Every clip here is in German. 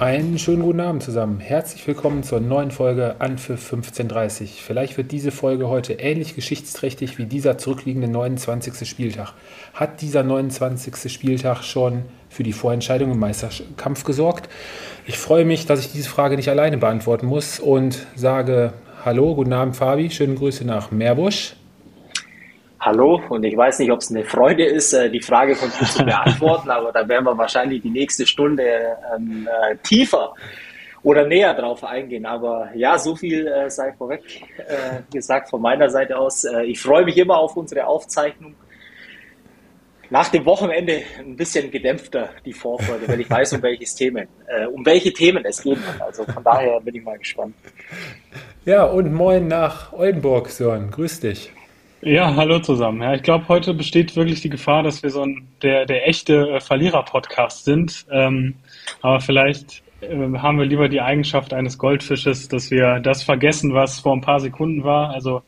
Einen schönen guten Abend zusammen. Herzlich willkommen zur neuen Folge Anpfiff 1530. Vielleicht wird diese Folge heute ähnlich geschichtsträchtig wie dieser zurückliegende 29. Spieltag. Hat dieser 29. Spieltag schon für die Vorentscheidung im Meisterkampf gesorgt? Ich freue mich, dass ich diese Frage nicht alleine beantworten muss und sage Hallo, guten Abend Fabi, schöne Grüße nach Meerbusch. Hallo, und ich weiß nicht, ob es eine Freude ist, äh, die Frage von dir zu beantworten, aber da werden wir wahrscheinlich die nächste Stunde ähm, äh, tiefer oder näher drauf eingehen. Aber ja, so viel äh, sei vorweg äh, gesagt von meiner Seite aus. Äh, ich freue mich immer auf unsere Aufzeichnung. Nach dem Wochenende ein bisschen gedämpfter die Vorfreude, weil ich weiß, um welches Themen, äh, um welche Themen es geht. Also von daher bin ich mal gespannt. Ja, und moin nach Oldenburg, Sören. Grüß dich. Ja, hallo zusammen. Ja, ich glaube, heute besteht wirklich die Gefahr, dass wir so ein, der, der echte äh, Verlierer-Podcast sind. Ähm, aber vielleicht äh, haben wir lieber die Eigenschaft eines Goldfisches, dass wir das vergessen, was vor ein paar Sekunden war. Also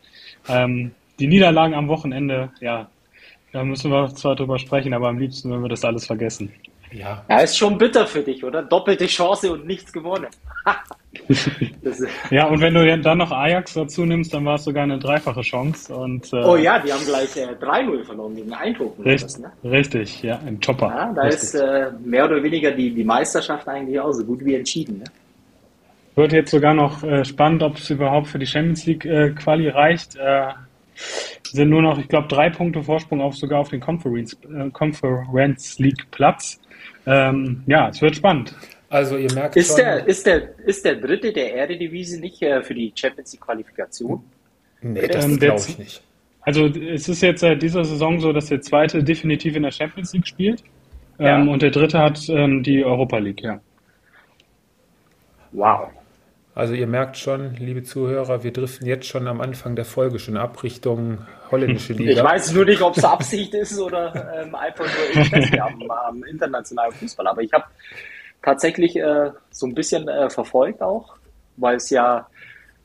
ähm, die Niederlagen am Wochenende, ja, da müssen wir zwar drüber sprechen, aber am liebsten würden wir das alles vergessen. Ja. ja, ist schon bitter für dich, oder? Doppelte Chance und nichts gewonnen. ja, und wenn du dann noch Ajax dazu nimmst, dann war es sogar eine dreifache Chance. Und, äh, oh ja, die haben gleich äh, 3-0 verloren gegen Eindhoven. Richtig, das, ne? richtig ja, ein Chopper. Ja, da richtig. ist äh, mehr oder weniger die, die Meisterschaft eigentlich auch so gut wie entschieden. Ne? Wird jetzt sogar noch äh, spannend, ob es überhaupt für die Champions League äh, Quali reicht. Äh, sind nur noch, ich glaube, drei Punkte Vorsprung auf sogar auf den Conference, äh, Conference League Platz. Ähm, ja, es wird spannend. Also ihr merkt ist schon, der ist der ist der dritte der Eredivisie nicht äh, für die Champions League Qualifikation? Nee, das ähm, glaube ich nicht. Also es ist jetzt seit dieser Saison so, dass der zweite definitiv in der Champions League spielt ja. ähm, und der dritte hat ähm, die Europa League, ja. Wow. Also ihr merkt schon, liebe Zuhörer, wir driften jetzt schon am Anfang der Folge schon ab Richtung holländische Liga. Ich weiß nur nicht, ob es Absicht ist oder ähm, einfach nur Interesse am, am internationalen Fußball. Aber ich habe tatsächlich äh, so ein bisschen äh, verfolgt auch, weil es ja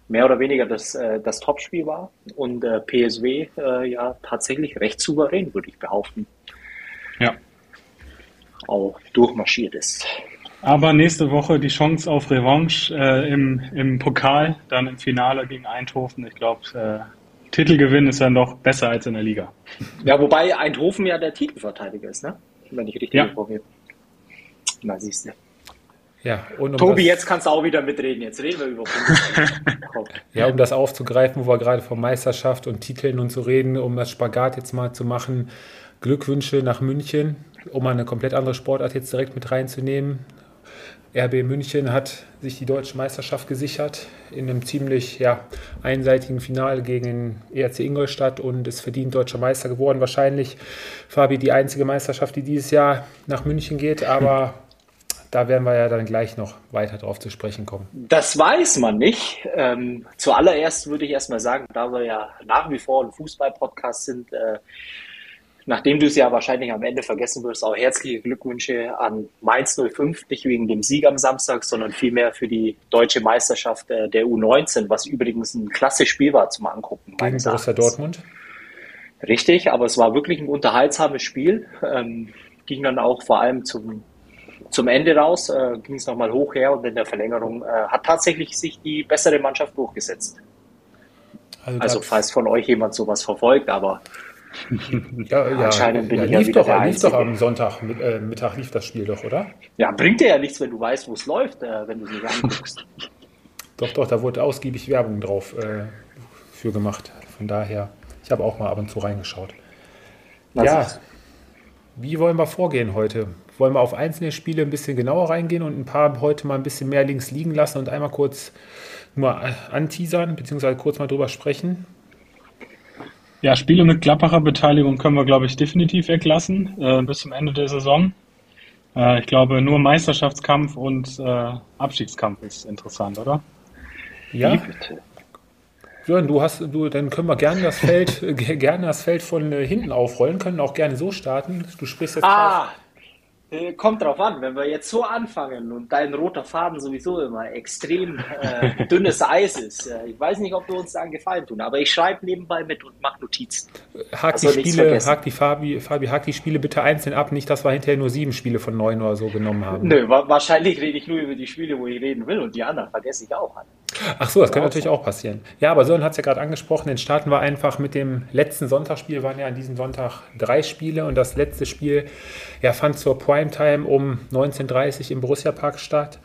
mehr oder weniger das, äh, das Topspiel war und äh, PSW äh, ja tatsächlich recht souverän, würde ich behaupten. Ja. Auch durchmarschiert ist. Aber nächste Woche die Chance auf Revanche äh, im, im Pokal, dann im Finale gegen Eindhoven. Ich glaube, äh, Titelgewinn ist ja noch besser als in der Liga. Ja, wobei Eindhoven ja der Titelverteidiger ist, ne? Wenn ich richtig ja. informiert. Na, siehst du. Ja, und um Tobi, jetzt kannst du auch wieder mitreden. Jetzt reden wir über Ja, um das aufzugreifen, wo wir gerade von Meisterschaft und Titeln und so reden, um das Spagat jetzt mal zu machen. Glückwünsche nach München, um mal eine komplett andere Sportart jetzt direkt mit reinzunehmen. RB München hat sich die deutsche Meisterschaft gesichert in einem ziemlich ja, einseitigen Finale gegen ERC Ingolstadt und ist verdient deutscher Meister geworden. Wahrscheinlich, Fabi, die einzige Meisterschaft, die dieses Jahr nach München geht, aber da werden wir ja dann gleich noch weiter drauf zu sprechen kommen. Das weiß man nicht. Ähm, zuallererst würde ich erstmal sagen, da wir ja nach wie vor ein Fußball-Podcast sind, äh, nachdem du es ja wahrscheinlich am Ende vergessen wirst, auch herzliche Glückwünsche an Mainz 05, nicht wegen dem Sieg am Samstag, sondern vielmehr für die deutsche Meisterschaft äh, der U19, was übrigens ein klasse Spiel war zum Angucken. Gegen Borussia Dortmund? Richtig, aber es war wirklich ein unterhaltsames Spiel. Ähm, ging dann auch vor allem zum zum Ende raus äh, ging es nochmal hoch her und in der Verlängerung äh, hat tatsächlich sich die bessere Mannschaft durchgesetzt. Also, also falls von euch jemand sowas verfolgt, aber ja, ja, anscheinend bin ja, ich ja wieder doch, der lief doch am Sonntag äh, Mittag lief das Spiel doch, oder? Ja, bringt dir ja nichts, wenn du weißt, wo es läuft, äh, wenn du es nicht anguckst. doch, doch, da wurde ausgiebig Werbung drauf äh, für gemacht. Von daher, ich habe auch mal ab und zu reingeschaut. Was ja, ist? wie wollen wir vorgehen heute? wollen wir auf einzelne Spiele ein bisschen genauer reingehen und ein paar heute mal ein bisschen mehr links liegen lassen und einmal kurz nur anteasern, beziehungsweise kurz mal drüber sprechen. Ja, Spiele mit Klappacher Beteiligung können wir, glaube ich, definitiv weglassen äh, bis zum Ende der Saison. Äh, ich glaube, nur Meisterschaftskampf und äh, Abstiegskampf ist interessant, oder? Ja. Jörn, du hast, du, dann können wir gerne das Feld, gerne das Feld von äh, hinten aufrollen, können auch gerne so starten. Du sprichst jetzt ah, Äh, kommt drauf an, wenn wir jetzt so anfangen und dein roter Faden sowieso immer extrem äh, dünnes Eis ist. Äh, ich weiß nicht, ob wir uns da einen Gefallen tun, aber ich schreibe nebenbei mit und mache Notizen. Hak die Spiele, hak die Fabi, Fabi, hak die Spiele bitte einzeln ab, nicht, dass wir hinterher nur sieben Spiele von neun oder so genommen haben. Nö, wa wahrscheinlich rede ich nur über die Spiele, wo ich reden will und die anderen vergesse ich auch. An. Ach so, das kann natürlich auch passieren. Ja, aber Sören hat es ja gerade angesprochen, den starten wir einfach mit dem letzten Sonntagsspiel, waren ja an diesem Sonntag drei Spiele und das letzte Spiel ja, fand zur Primetime um 19.30 Uhr im Borussia Park statt.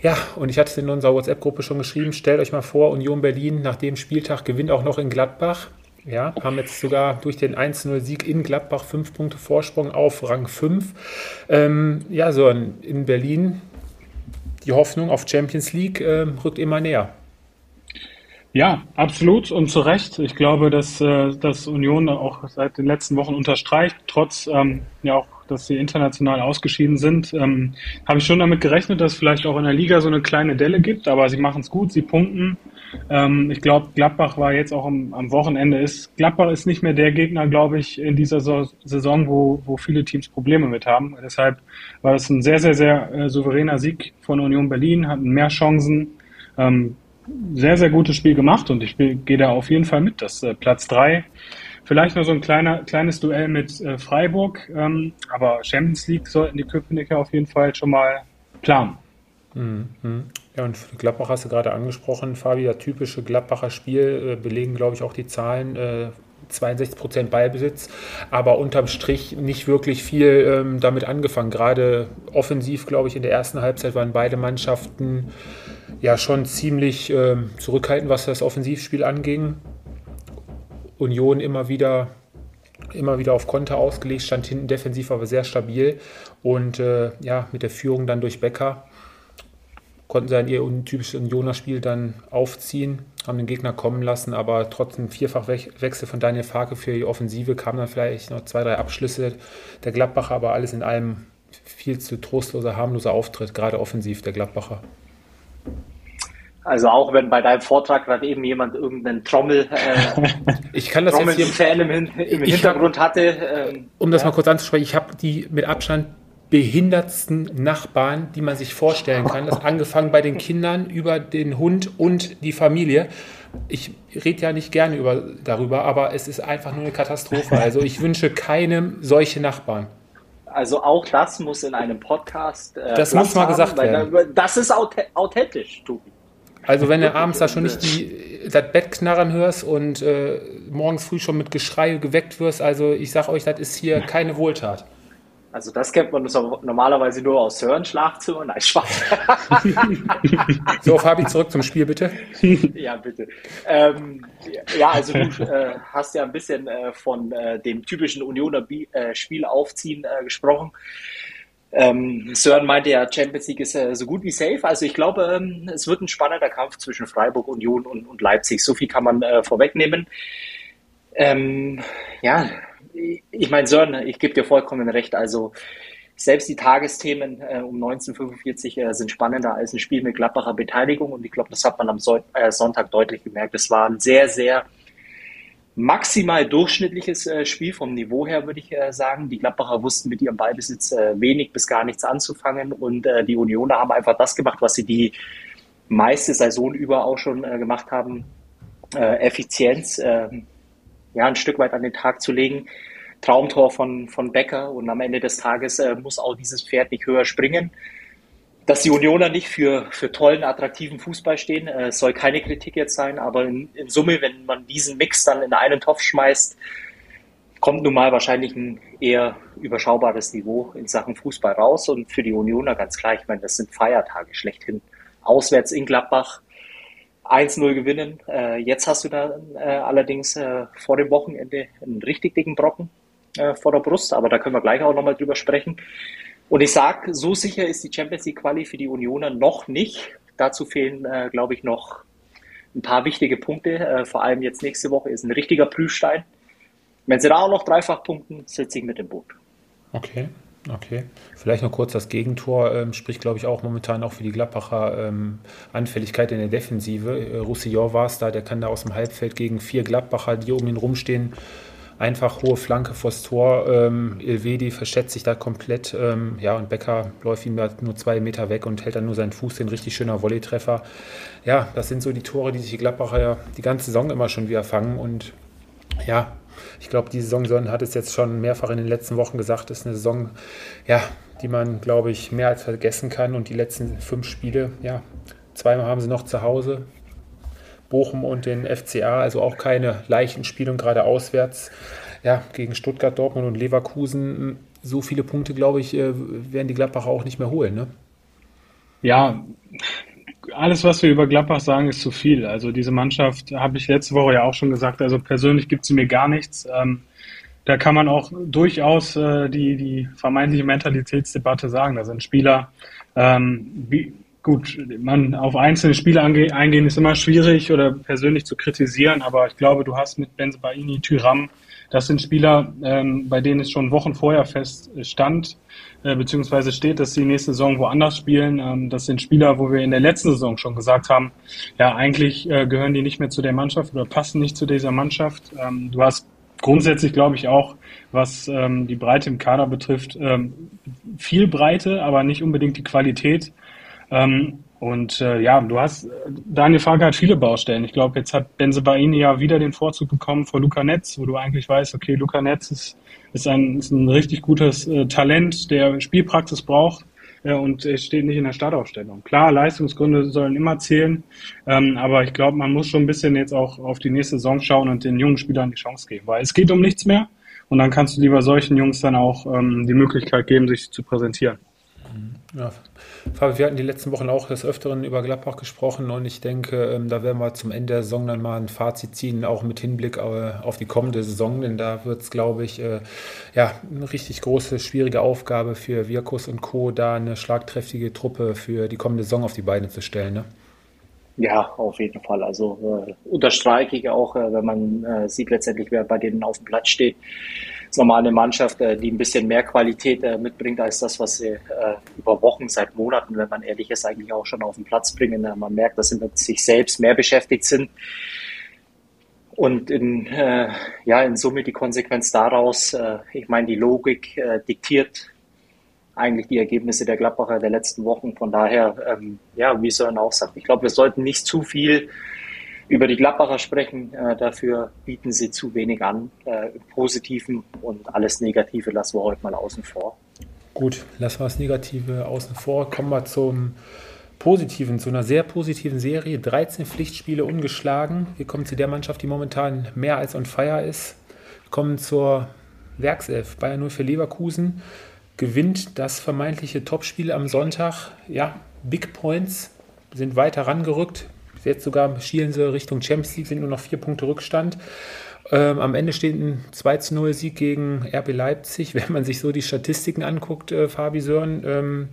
Ja, und ich hatte es in unserer WhatsApp-Gruppe schon geschrieben, stellt euch mal vor, Union Berlin nach dem Spieltag gewinnt auch noch in Gladbach. Ja, haben jetzt sogar durch den 1-0-Sieg in Gladbach fünf Punkte Vorsprung auf Rang 5. Ähm, ja, so in Berlin die Hoffnung auf Champions League äh, rückt immer näher. Ja, absolut und zu Recht. Ich glaube, dass, äh, dass Union auch seit den letzten Wochen unterstreicht, trotz ähm, ja auch, dass sie international ausgeschieden sind. Ähm, Habe ich schon damit gerechnet, dass es vielleicht auch in der Liga so eine kleine Delle gibt, aber sie machen es gut, sie punkten. Ähm, ich glaube, Gladbach war jetzt auch am, am, Wochenende ist. Gladbach ist nicht mehr der Gegner, glaube ich, in dieser Saison, wo, wo viele Teams Probleme mit haben. Deshalb war es ein sehr, sehr, sehr äh, souveräner Sieg von Union Berlin, hatten mehr Chancen. Ähm, sehr, sehr gutes Spiel gemacht und ich gehe da auf jeden Fall mit. Das äh, Platz drei. Vielleicht noch so ein kleiner, kleines Duell mit äh, Freiburg, ähm, aber Champions League sollten die Köpenicker auf jeden Fall schon mal planen. Mhm. Ja, und Gladbach hast du gerade angesprochen, Fabi, das typische Gladbacher Spiel äh, belegen, glaube ich, auch die Zahlen. Äh, 62% Ballbesitz, aber unterm Strich nicht wirklich viel ähm, damit angefangen. Gerade offensiv, glaube ich, in der ersten Halbzeit waren beide Mannschaften ja schon ziemlich äh, zurückhaltend, was das Offensivspiel anging. Union immer wieder, immer wieder auf Konter ausgelegt, stand hinten defensiv, aber sehr stabil. Und äh, ja, mit der Führung dann durch Becker konnten sie ein ihr untypisches Unioner-Spiel dann aufziehen, haben den Gegner kommen lassen, aber trotzdem Vierfachwechsel von Daniel Farke für die Offensive kamen dann vielleicht noch zwei, drei Abschlüsse der Gladbacher, aber alles in allem viel zu trostloser, harmloser Auftritt, gerade offensiv der Gladbacher. Also auch wenn bei deinem Vortrag gerade eben jemand irgendeinen Trommel, äh, ich kann das Trommel jetzt hier, im, im Hintergrund hatte. Ähm, um das ja. mal kurz anzusprechen, ich habe die mit Abstand behindertsten Nachbarn, die man sich vorstellen kann. Das angefangen bei den Kindern über den Hund und die Familie. Ich rede ja nicht gerne über, darüber, aber es ist einfach nur eine Katastrophe. Also ich wünsche keinem solche Nachbarn. Also auch das muss in einem Podcast. Äh, das muss mal gesagt haben, werden. Das ist authentisch, Tobi. Also wenn du abends da schon nicht die, das Bett knarren hörst und äh, morgens früh schon mit Geschrei geweckt wirst, also ich sag euch, das ist hier keine Wohltat. Also das kennt man normalerweise nur aus Hören-Schlafzimmern. Nein, Spaß. so, Fabi, zurück zum Spiel, bitte. ja, bitte. Ähm, ja, also du äh, hast ja ein bisschen äh, von äh, dem typischen Unioner äh, Spiel aufziehen äh, gesprochen. Ähm, Sören meinte ja, Champions League ist äh, so gut wie safe. Also ich glaube, ähm, es wird ein spannender Kampf zwischen Freiburg, Union und, und Leipzig. So viel kann man äh, vorwegnehmen. Ähm, ja, ich meine, Sören, ich gebe dir vollkommen recht. Also selbst die Tagesthemen äh, um 1945 äh, sind spannender als ein Spiel mit Gladbacher Beteiligung. Und ich glaube, das hat man am so äh, Sonntag deutlich gemerkt. Es war ein sehr, sehr maximal durchschnittliches äh, Spiel vom Niveau her, würde ich äh, sagen. Die Gladbacher wussten mit ihrem Ballbesitz äh, wenig bis gar nichts anzufangen und die Unioner haben einfach das gemacht, was sie die meiste Saison über auch schon gemacht haben. Effizienz ähm, ja, ein Stück weit an den Tag zu legen. Traumtor von, von Becker und am Ende des Tages muss auch dieses Pferd nicht höher springen dass die Unioner nicht für, für tollen, attraktiven Fußball stehen, äh, soll keine Kritik jetzt sein, aber in, in, Summe, wenn man diesen Mix dann in einen Topf schmeißt, kommt nun mal wahrscheinlich ein eher überschaubares Niveau in Sachen Fußball raus und für die Unioner ganz klar, ich meine, das sind Feiertage schlechthin. Auswärts in Gladbach 1-0 gewinnen. Äh, jetzt hast du da äh, allerdings äh, vor dem Wochenende einen richtig dicken Brocken äh, vor der Brust, aber da können wir gleich auch nochmal drüber sprechen. Und ich sage, so sicher ist die Champions League Quali für die Unioner noch nicht. Dazu fehlen, äh, glaube ich, noch ein paar wichtige Punkte. Äh, vor allem jetzt nächste Woche ist ein richtiger Prüfstein. Wenn sie da auch noch dreifach punkten, sitze ich mit dem Boot. Okay, okay. Vielleicht noch kurz das Gegentor, ähm, spricht, glaube ich, auch momentan auch für die Gladbacher ähm, Anfälligkeit in der Defensive. Äh, Roussillon war es da, der kann da aus dem Halbfeld gegen vier Gladbacher, die um ihn rumstehen, einfach hohe Flanke vors Tor. Ähm, Ilvedi verschätzt sich da komplett. Ähm, ja, und Becker läuft ihm da nur zwei Meter weg und hält dann nur seinen Fuß, den richtig schöner Volleytreffer. Ja, das sind so die Tore, die sich die Gladbacher ja die ganze Saison immer schon wieder fangen. Und ja, ich glaube, die Saison hat es jetzt schon mehrfach in den letzten Wochen gesagt, ist eine Saison, ja, die man, glaube ich, mehr als vergessen kann. Und die letzten fünf Spiele, ja, zweimal haben sie noch zu Hause. Bochum und den FCA, also auch keine leichten Spiele und gerade auswärts, ja, gegen Stuttgart, Dortmund und Leverkusen. So viele Punkte, glaube ich, äh, werden die Gladbacher auch nicht mehr holen, ne? Ja, alles, was wir über Gladbach sagen, ist zu viel. Also diese Mannschaft, habe ich letzte Woche ja auch schon gesagt, also persönlich gibt sie mir gar nichts. Ähm, da kann man auch durchaus äh, die, die vermeintliche Mentalitätsdebatte sagen. Da sind Spieler, ähm, wie, gut, man auf einzelne Spiele eingehen ist immer schwierig oder persönlich zu kritisieren, aber ich glaube, du hast mit Benzebaini, Tyram, das sind Spieler, ähm, bei denen es schon Wochen vorher feststand, äh, beziehungsweise steht, dass sie nächste Saison woanders spielen. Ähm, das sind Spieler, wo wir in der letzten Saison schon gesagt haben, ja, eigentlich äh, gehören die nicht mehr zu der Mannschaft oder passen nicht zu dieser Mannschaft. Ähm, du hast grundsätzlich glaube ich auch, was ähm, die Breite im Kader betrifft, ähm, viel Breite, aber nicht unbedingt die Qualität. Ähm, und äh, ja, du hast, Daniel Farke hat viele Baustellen. Ich glaube, jetzt hat Benze Baini ja wieder den Vorzug bekommen vor Luca Netz, wo du eigentlich weißt, okay, Luca Netz ist, ist, ein, ist ein richtig gutes äh, Talent, der Spielpraxis braucht äh, und er steht nicht in der Startaufstellung. Klar, Leistungsgründe sollen immer zählen, ähm, aber ich glaube, man muss schon ein bisschen jetzt auch auf die nächste Saison schauen und den jungen Spielern die Chance geben, weil es geht um nichts mehr und dann kannst du lieber solchen Jungs dann auch ähm, die Möglichkeit geben, sich zu präsentieren. Ja, Fabi, wir hatten die letzten Wochen auch des Öfteren über Gladbach gesprochen und ich denke, ähm, da werden wir zum Ende der Saison dann mal ein Fazit ziehen, auch mit Hinblick äh, auf die kommende Saison, denn da wird es, glaube ich, äh, ja, eine richtig große, schwierige Aufgabe für Wirkus und Co., da eine schlagkräftige Truppe für die kommende Saison auf die Beine zu stellen. Ne? Ja, auf jeden Fall. Also äh, unterstreiche ich auch, äh, wenn man äh, sieht letztendlich, wer bei denen auf dem Platz steht ist nochmal eine Mannschaft, äh, die ein bisschen mehr Qualität äh, mitbringt als das, was sie äh, über Wochen, seit Monaten, wenn man ehrlich ist, eigentlich auch schon auf den Platz bringen. Man merkt, dass sie mit sich selbst mehr beschäftigt sind. Und in, äh, ja, in Summe die Konsequenz daraus, äh, ich meine, die Logik äh, diktiert eigentlich die Ergebnisse der Gladbacher der letzten Wochen. Von daher, ähm, ja, wie Sören auch sagt, ich glaube, wir sollten nicht zu viel über die Gladbacher sprechen. Äh, dafür bieten sie zu wenig an äh, im Positiven und alles Negative lassen wir heute mal außen vor. Gut, lassen wir das Negative außen vor. Kommen wir zum Positiven, zu einer sehr positiven Serie. 13 Pflichtspiele ungeschlagen. Wir kommen zu der Mannschaft, die momentan mehr als on fire ist. Wir kommen zur Werkself. Bayern 0 für Leverkusen gewinnt das vermeintliche Topspiel am Sonntag. Ja, Big Points sind weiter rangerückt. Jetzt sogar schielen sie Richtung Champions League, sind nur noch vier Punkte Rückstand. Ähm, am Ende steht ein 2 0 Sieg gegen RB Leipzig. Wenn man sich so die Statistiken anguckt, äh, Fabi Sören, ähm,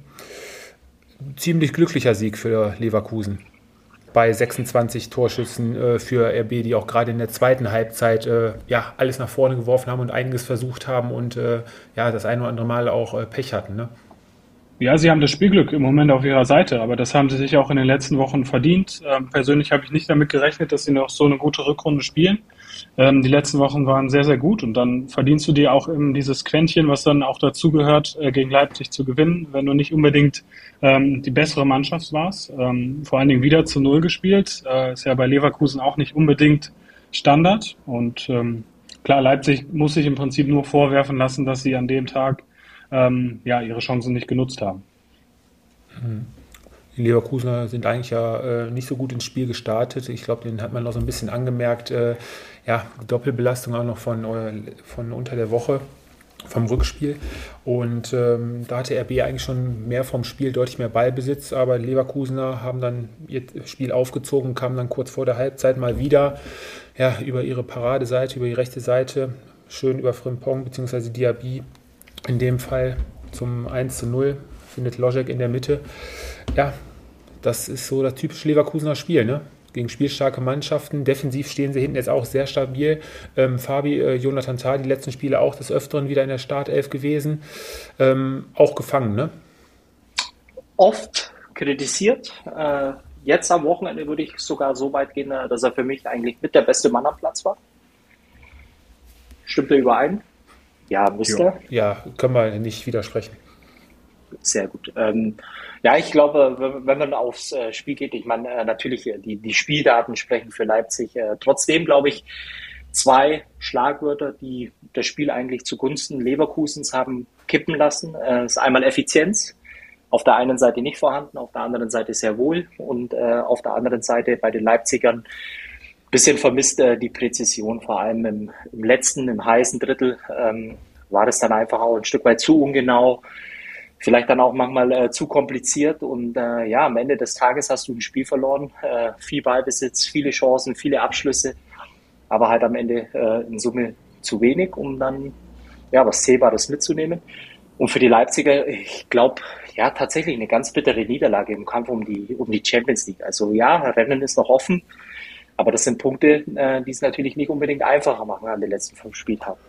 ziemlich glücklicher Sieg für Leverkusen. Bei 26 Torschüssen äh, für RB, die auch gerade in der zweiten Halbzeit äh, ja, alles nach vorne geworfen haben und einiges versucht haben und äh, ja, das ein oder andere Mal auch äh, Pech hatten. Ne? Ja, sie haben das Spielglück im Moment auf ihrer Seite, aber das haben sie sich auch in den letzten Wochen verdient. Ähm, persönlich habe ich nicht damit gerechnet, dass sie noch so eine gute Rückrunde spielen. Ähm, die letzten Wochen waren sehr, sehr gut und dann verdienst du dir auch eben dieses Quäntchen, was dann auch dazugehört, äh, gegen Leipzig zu gewinnen, wenn du nicht unbedingt ähm, die bessere Mannschaft warst. Ähm, vor allen Dingen wieder zu Null gespielt. Äh, ist ja bei Leverkusen auch nicht unbedingt Standard und ähm, klar, Leipzig muss sich im Prinzip nur vorwerfen lassen, dass sie an dem Tag ähm, ja, ihre Chancen nicht genutzt haben. Die Leverkusener sind eigentlich ja äh, nicht so gut ins Spiel gestartet. Ich glaube, den hat man noch so ein bisschen angemerkt. Äh, ja, Doppelbelastung auch noch von, äh, von unter der Woche vom Rückspiel. Und ähm, da hatte RB eigentlich schon mehr vom Spiel, deutlich mehr Ballbesitz, aber Leverkusener haben dann ihr Spiel aufgezogen, kamen dann kurz vor der Halbzeit mal wieder ja, über ihre Paradeseite, über die rechte Seite, schön über Frimpong bzw. Diaby in dem Fall zum 1 zu 0 findet Logic in der Mitte. Ja, das ist so das typische Leverkusener Spiel, ne? Gegen spielstarke Mannschaften. Defensiv stehen sie hinten jetzt auch sehr stabil. Ähm, Fabi, äh, Jonathan Tah, die letzten Spiele auch des Öfteren wieder in der Startelf gewesen. Ähm, auch gefangen, ne? Oft kritisiert. Äh, jetzt am Wochenende würde ich sogar so weit gehen, äh, dass er für mich eigentlich mit der beste Mann am Platz war. Stimmt er überein? Ja, müsste. Ja, können wir nicht widersprechen. Sehr gut. Ähm, ja, ich glaube, wenn man aufs äh, Spiel geht, ich meine, äh, natürlich, äh, die, die Spieldaten sprechen für Leipzig. Trotzdem glaube ich, zwei Schlagwörter, die das Spiel eigentlich zugunsten Leverkusens haben kippen lassen. Äh, ist einmal Effizienz. Auf der einen Seite nicht vorhanden, auf der anderen Seite sehr wohl. Und auf der anderen Seite bei den Leipzigern bisschen vermisst äh, die Präzision, vor allem im, im, letzten, im heißen Drittel ähm, war es dann einfach auch ein Stück weit zu ungenau, vielleicht dann auch manchmal äh, zu kompliziert und äh, ja, am Ende des Tages hast du ein Spiel verloren, äh, viel Ballbesitz, viele Chancen, viele Abschlüsse, aber halt am Ende äh, in Summe zu wenig, um dann ja was Zählbares mitzunehmen. Und für die Leipziger, ich glaube, ja, tatsächlich eine ganz bittere Niederlage im Kampf um die, um die Champions League. Also ja, Rennen ist noch offen. Aber das sind Punkte, äh, die es natürlich nicht unbedingt einfacher machen an den letzten fünf Spieltagen.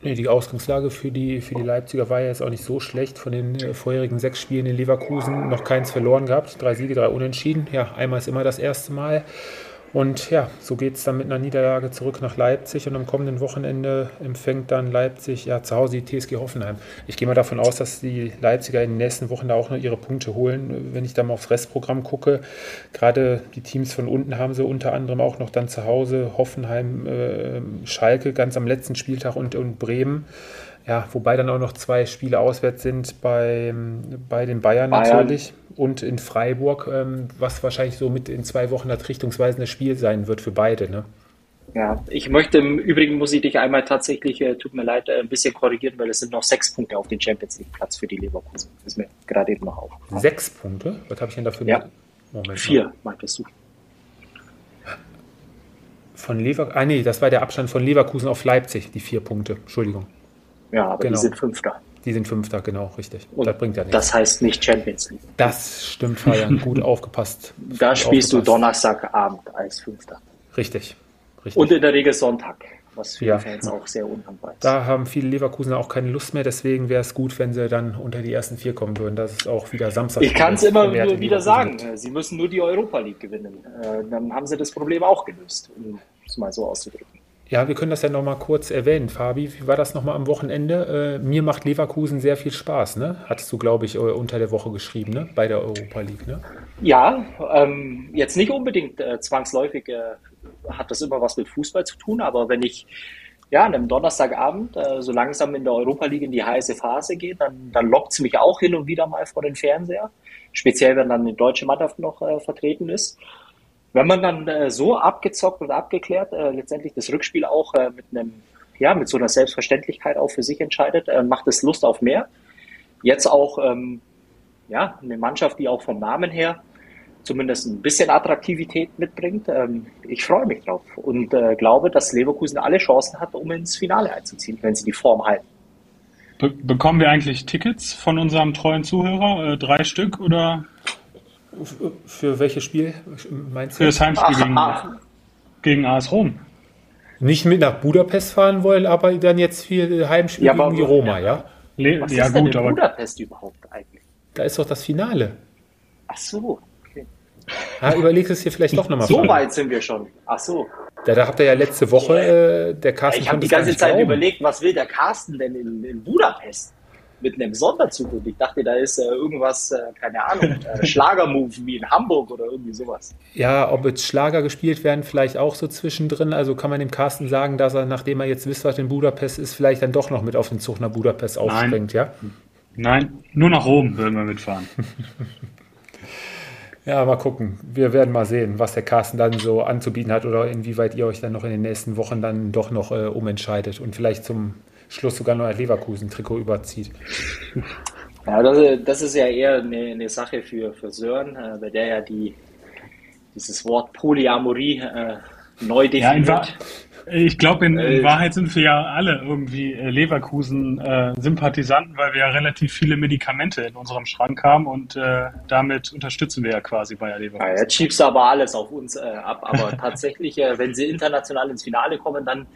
Nee, die Ausgangslage für die, für die Leipziger war ja jetzt auch nicht so schlecht. Von den äh, vorherigen sechs Spielen in Leverkusen noch keins verloren gehabt. Drei Siege, drei Unentschieden. Ja, einmal ist immer das erste Mal. Und ja, so geht es dann mit einer Niederlage zurück nach Leipzig und am kommenden Wochenende empfängt dann Leipzig ja zu Hause die TSG Hoffenheim. Ich gehe mal davon aus, dass die Leipziger in den nächsten Wochen da auch noch ihre Punkte holen. Wenn ich da mal aufs Restprogramm gucke, gerade die Teams von unten haben sie unter anderem auch noch dann zu Hause Hoffenheim, äh, Schalke ganz am letzten Spieltag und, und Bremen. Ja, wobei dann auch noch zwei Spiele auswärts sind bei, bei den Bayern, Bayern. natürlich und in Freiburg, ähm, was wahrscheinlich so mit in zwei Wochen das richtungsweisende Spiel sein wird für beide. Ne? Ja, ich möchte im Übrigen, muss ich dich einmal tatsächlich, äh, tut mir leid, äh, ein bisschen korrigieren, weil es sind noch sechs Punkte auf den Champions League Platz für die Leverkusen. Das ist mir gerade eben noch aufgefallen. Sechs Punkte? Was habe ich denn dafür? Ja. Moment, Vier, meintest du. Von Leverkusen, ah nee, das war der Abstand von Leverkusen auf Leipzig, die vier Punkte. Entschuldigung. Ja, aber genau. die sind Fünfter. Die sind Fünfter, genau, richtig. Und das bringt ja nichts. Das heißt nicht Champions League. Das stimmt, Fabian. Gut aufgepasst. Da gut spielst aufgepasst. du Donnerstagabend als Fünfter. Richtig, richtig. Und in der Regel Sonntag, was für ja. die Fans auch sehr unhandbar ist. Da haben viele Leverkusen auch keine Lust mehr, deswegen wäre es gut, wenn sie dann unter die ersten vier kommen würden. Das ist auch wieder Samstag. Ich kann es immer nur wieder sagen. Sie müssen nur die Europa League gewinnen. Äh, dann haben sie das Problem auch gelöst, um es mal so auszudrücken. Ja, wir können das ja nochmal kurz erwähnen, Fabi. Wie war das nochmal am Wochenende? Äh, mir macht Leverkusen sehr viel Spaß, ne? Hattest du, glaube ich, äh, unter der Woche geschrieben, ne? Bei der Europa League, ne? Ja, ähm, jetzt nicht unbedingt äh, zwangsläufig äh, hat das immer was mit Fußball zu tun, aber wenn ich ja, an einem Donnerstagabend äh, so langsam in der Europa League in die heiße Phase gehe, dann, dann lockt es mich auch hin und wieder mal vor den Fernseher. Speziell, wenn dann eine deutsche Mannschaft noch äh, vertreten ist. Wenn man dann äh, so abgezockt und abgeklärt äh, letztendlich das Rückspiel auch äh, mit einem, ja, mit so einer Selbstverständlichkeit auch für sich entscheidet, äh, macht es Lust auf mehr. Jetzt auch, ähm, ja, eine Mannschaft, die auch vom Namen her zumindest ein bisschen Attraktivität mitbringt. Ähm, ich freue mich drauf und äh, glaube, dass Leverkusen alle Chancen hat, um ins Finale einzuziehen, wenn sie die Form halten. Be bekommen wir eigentlich Tickets von unserem treuen Zuhörer? Äh, drei Stück oder für welches Spiel meinst du? Für das Heimspiel ach, gegen, ach. gegen AS Rom. Nicht mit nach Budapest fahren wollen, aber dann jetzt für Heimspiel ja, gegen die Roma, ja? ja? Was ja, ist gut, denn aber Budapest überhaupt eigentlich? Da ist doch das Finale. Ach so, okay. Ja, überleg es dir vielleicht doch nochmal. So weit sind wir schon. Ach so. Da, da habt ihr ja letzte Woche, äh, der Carsten. Ich habe die ganze Zeit glauben. überlegt, was will der Carsten denn in, in Budapest? Mit einem Sonderzug und ich dachte, da ist äh, irgendwas, äh, keine Ahnung, äh, Schlagermove wie in Hamburg oder irgendwie sowas. Ja, ob jetzt Schlager gespielt werden, vielleicht auch so zwischendrin. Also kann man dem Carsten sagen, dass er, nachdem er jetzt wisst, was in Budapest ist, vielleicht dann doch noch mit auf den Zug nach Budapest aufspringt, ja? Nein, nur nach Rom würden wir mitfahren. Ja, mal gucken. Wir werden mal sehen, was der Carsten dann so anzubieten hat oder inwieweit ihr euch dann noch in den nächsten Wochen dann doch noch äh, umentscheidet und vielleicht zum Schluss sogar noch ein Leverkusen-Trikot überzieht. Ja, das, das, ist ja eher eine, eine Sache für, für Sören, äh, bei der ja die, dieses Wort Polyamorie äh, neu definiert. Ja, ich glaube, in, in, äh, Wahrheit sind wir ja alle irgendwie äh, Leverkusen-Sympathisanten, weil wir ja relativ viele Medikamente in unserem Schrank haben und äh, damit unterstützen wir ja quasi Bayer Leverkusen. Ja, jetzt schiebst du aber alles auf uns äh, ab. Aber tatsächlich, äh, wenn sie international ins Finale kommen, dann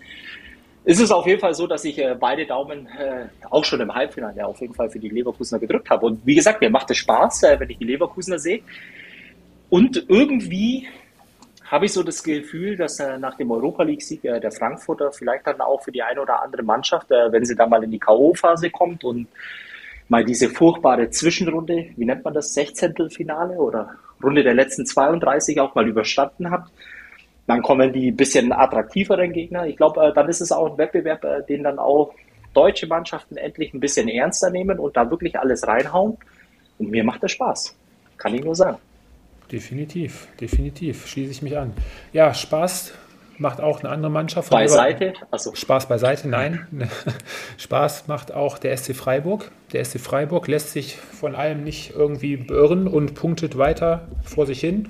ist es auf jeden Fall so, dass ich äh, beide Daumen äh, auch schon im Halbfinale auf jeden Fall für die Leverkusener gedrückt habe. Und wie gesagt, mir macht es Spaß, äh, wenn ich die Leverkusener sehe. Und irgendwie habe ich so das Gefühl, dass äh, nach dem Europa League-Sieg äh, der Frankfurter vielleicht dann auch für die eine oder andere Mannschaft, äh, wenn sie dann mal in die K.O.-Phase kommt und mal diese furchtbare Zwischenrunde, wie nennt man das, 16. Finale oder Runde der letzten 32 auch mal überstanden hat, dann kommen die bisschen attraktiveren Gegner. Ich glaube, äh, dann ist es auch ein Wettbewerb, äh, den dann auch deutsche Mannschaften endlich ein bisschen ernster nehmen und da wirklich alles reinhauen. Und mir macht das Spaß. Kann ich nur sagen. Definitiv, definitiv. Schließe ich mich an. Ja, Spaß macht auch eine andere Mannschaft. Beiseite? Achso. Spaß beiseite, nein. Spaß macht auch der SC Freiburg. Der SC Freiburg lässt sich von allem nicht irgendwie beirren und punktet weiter vor sich hin.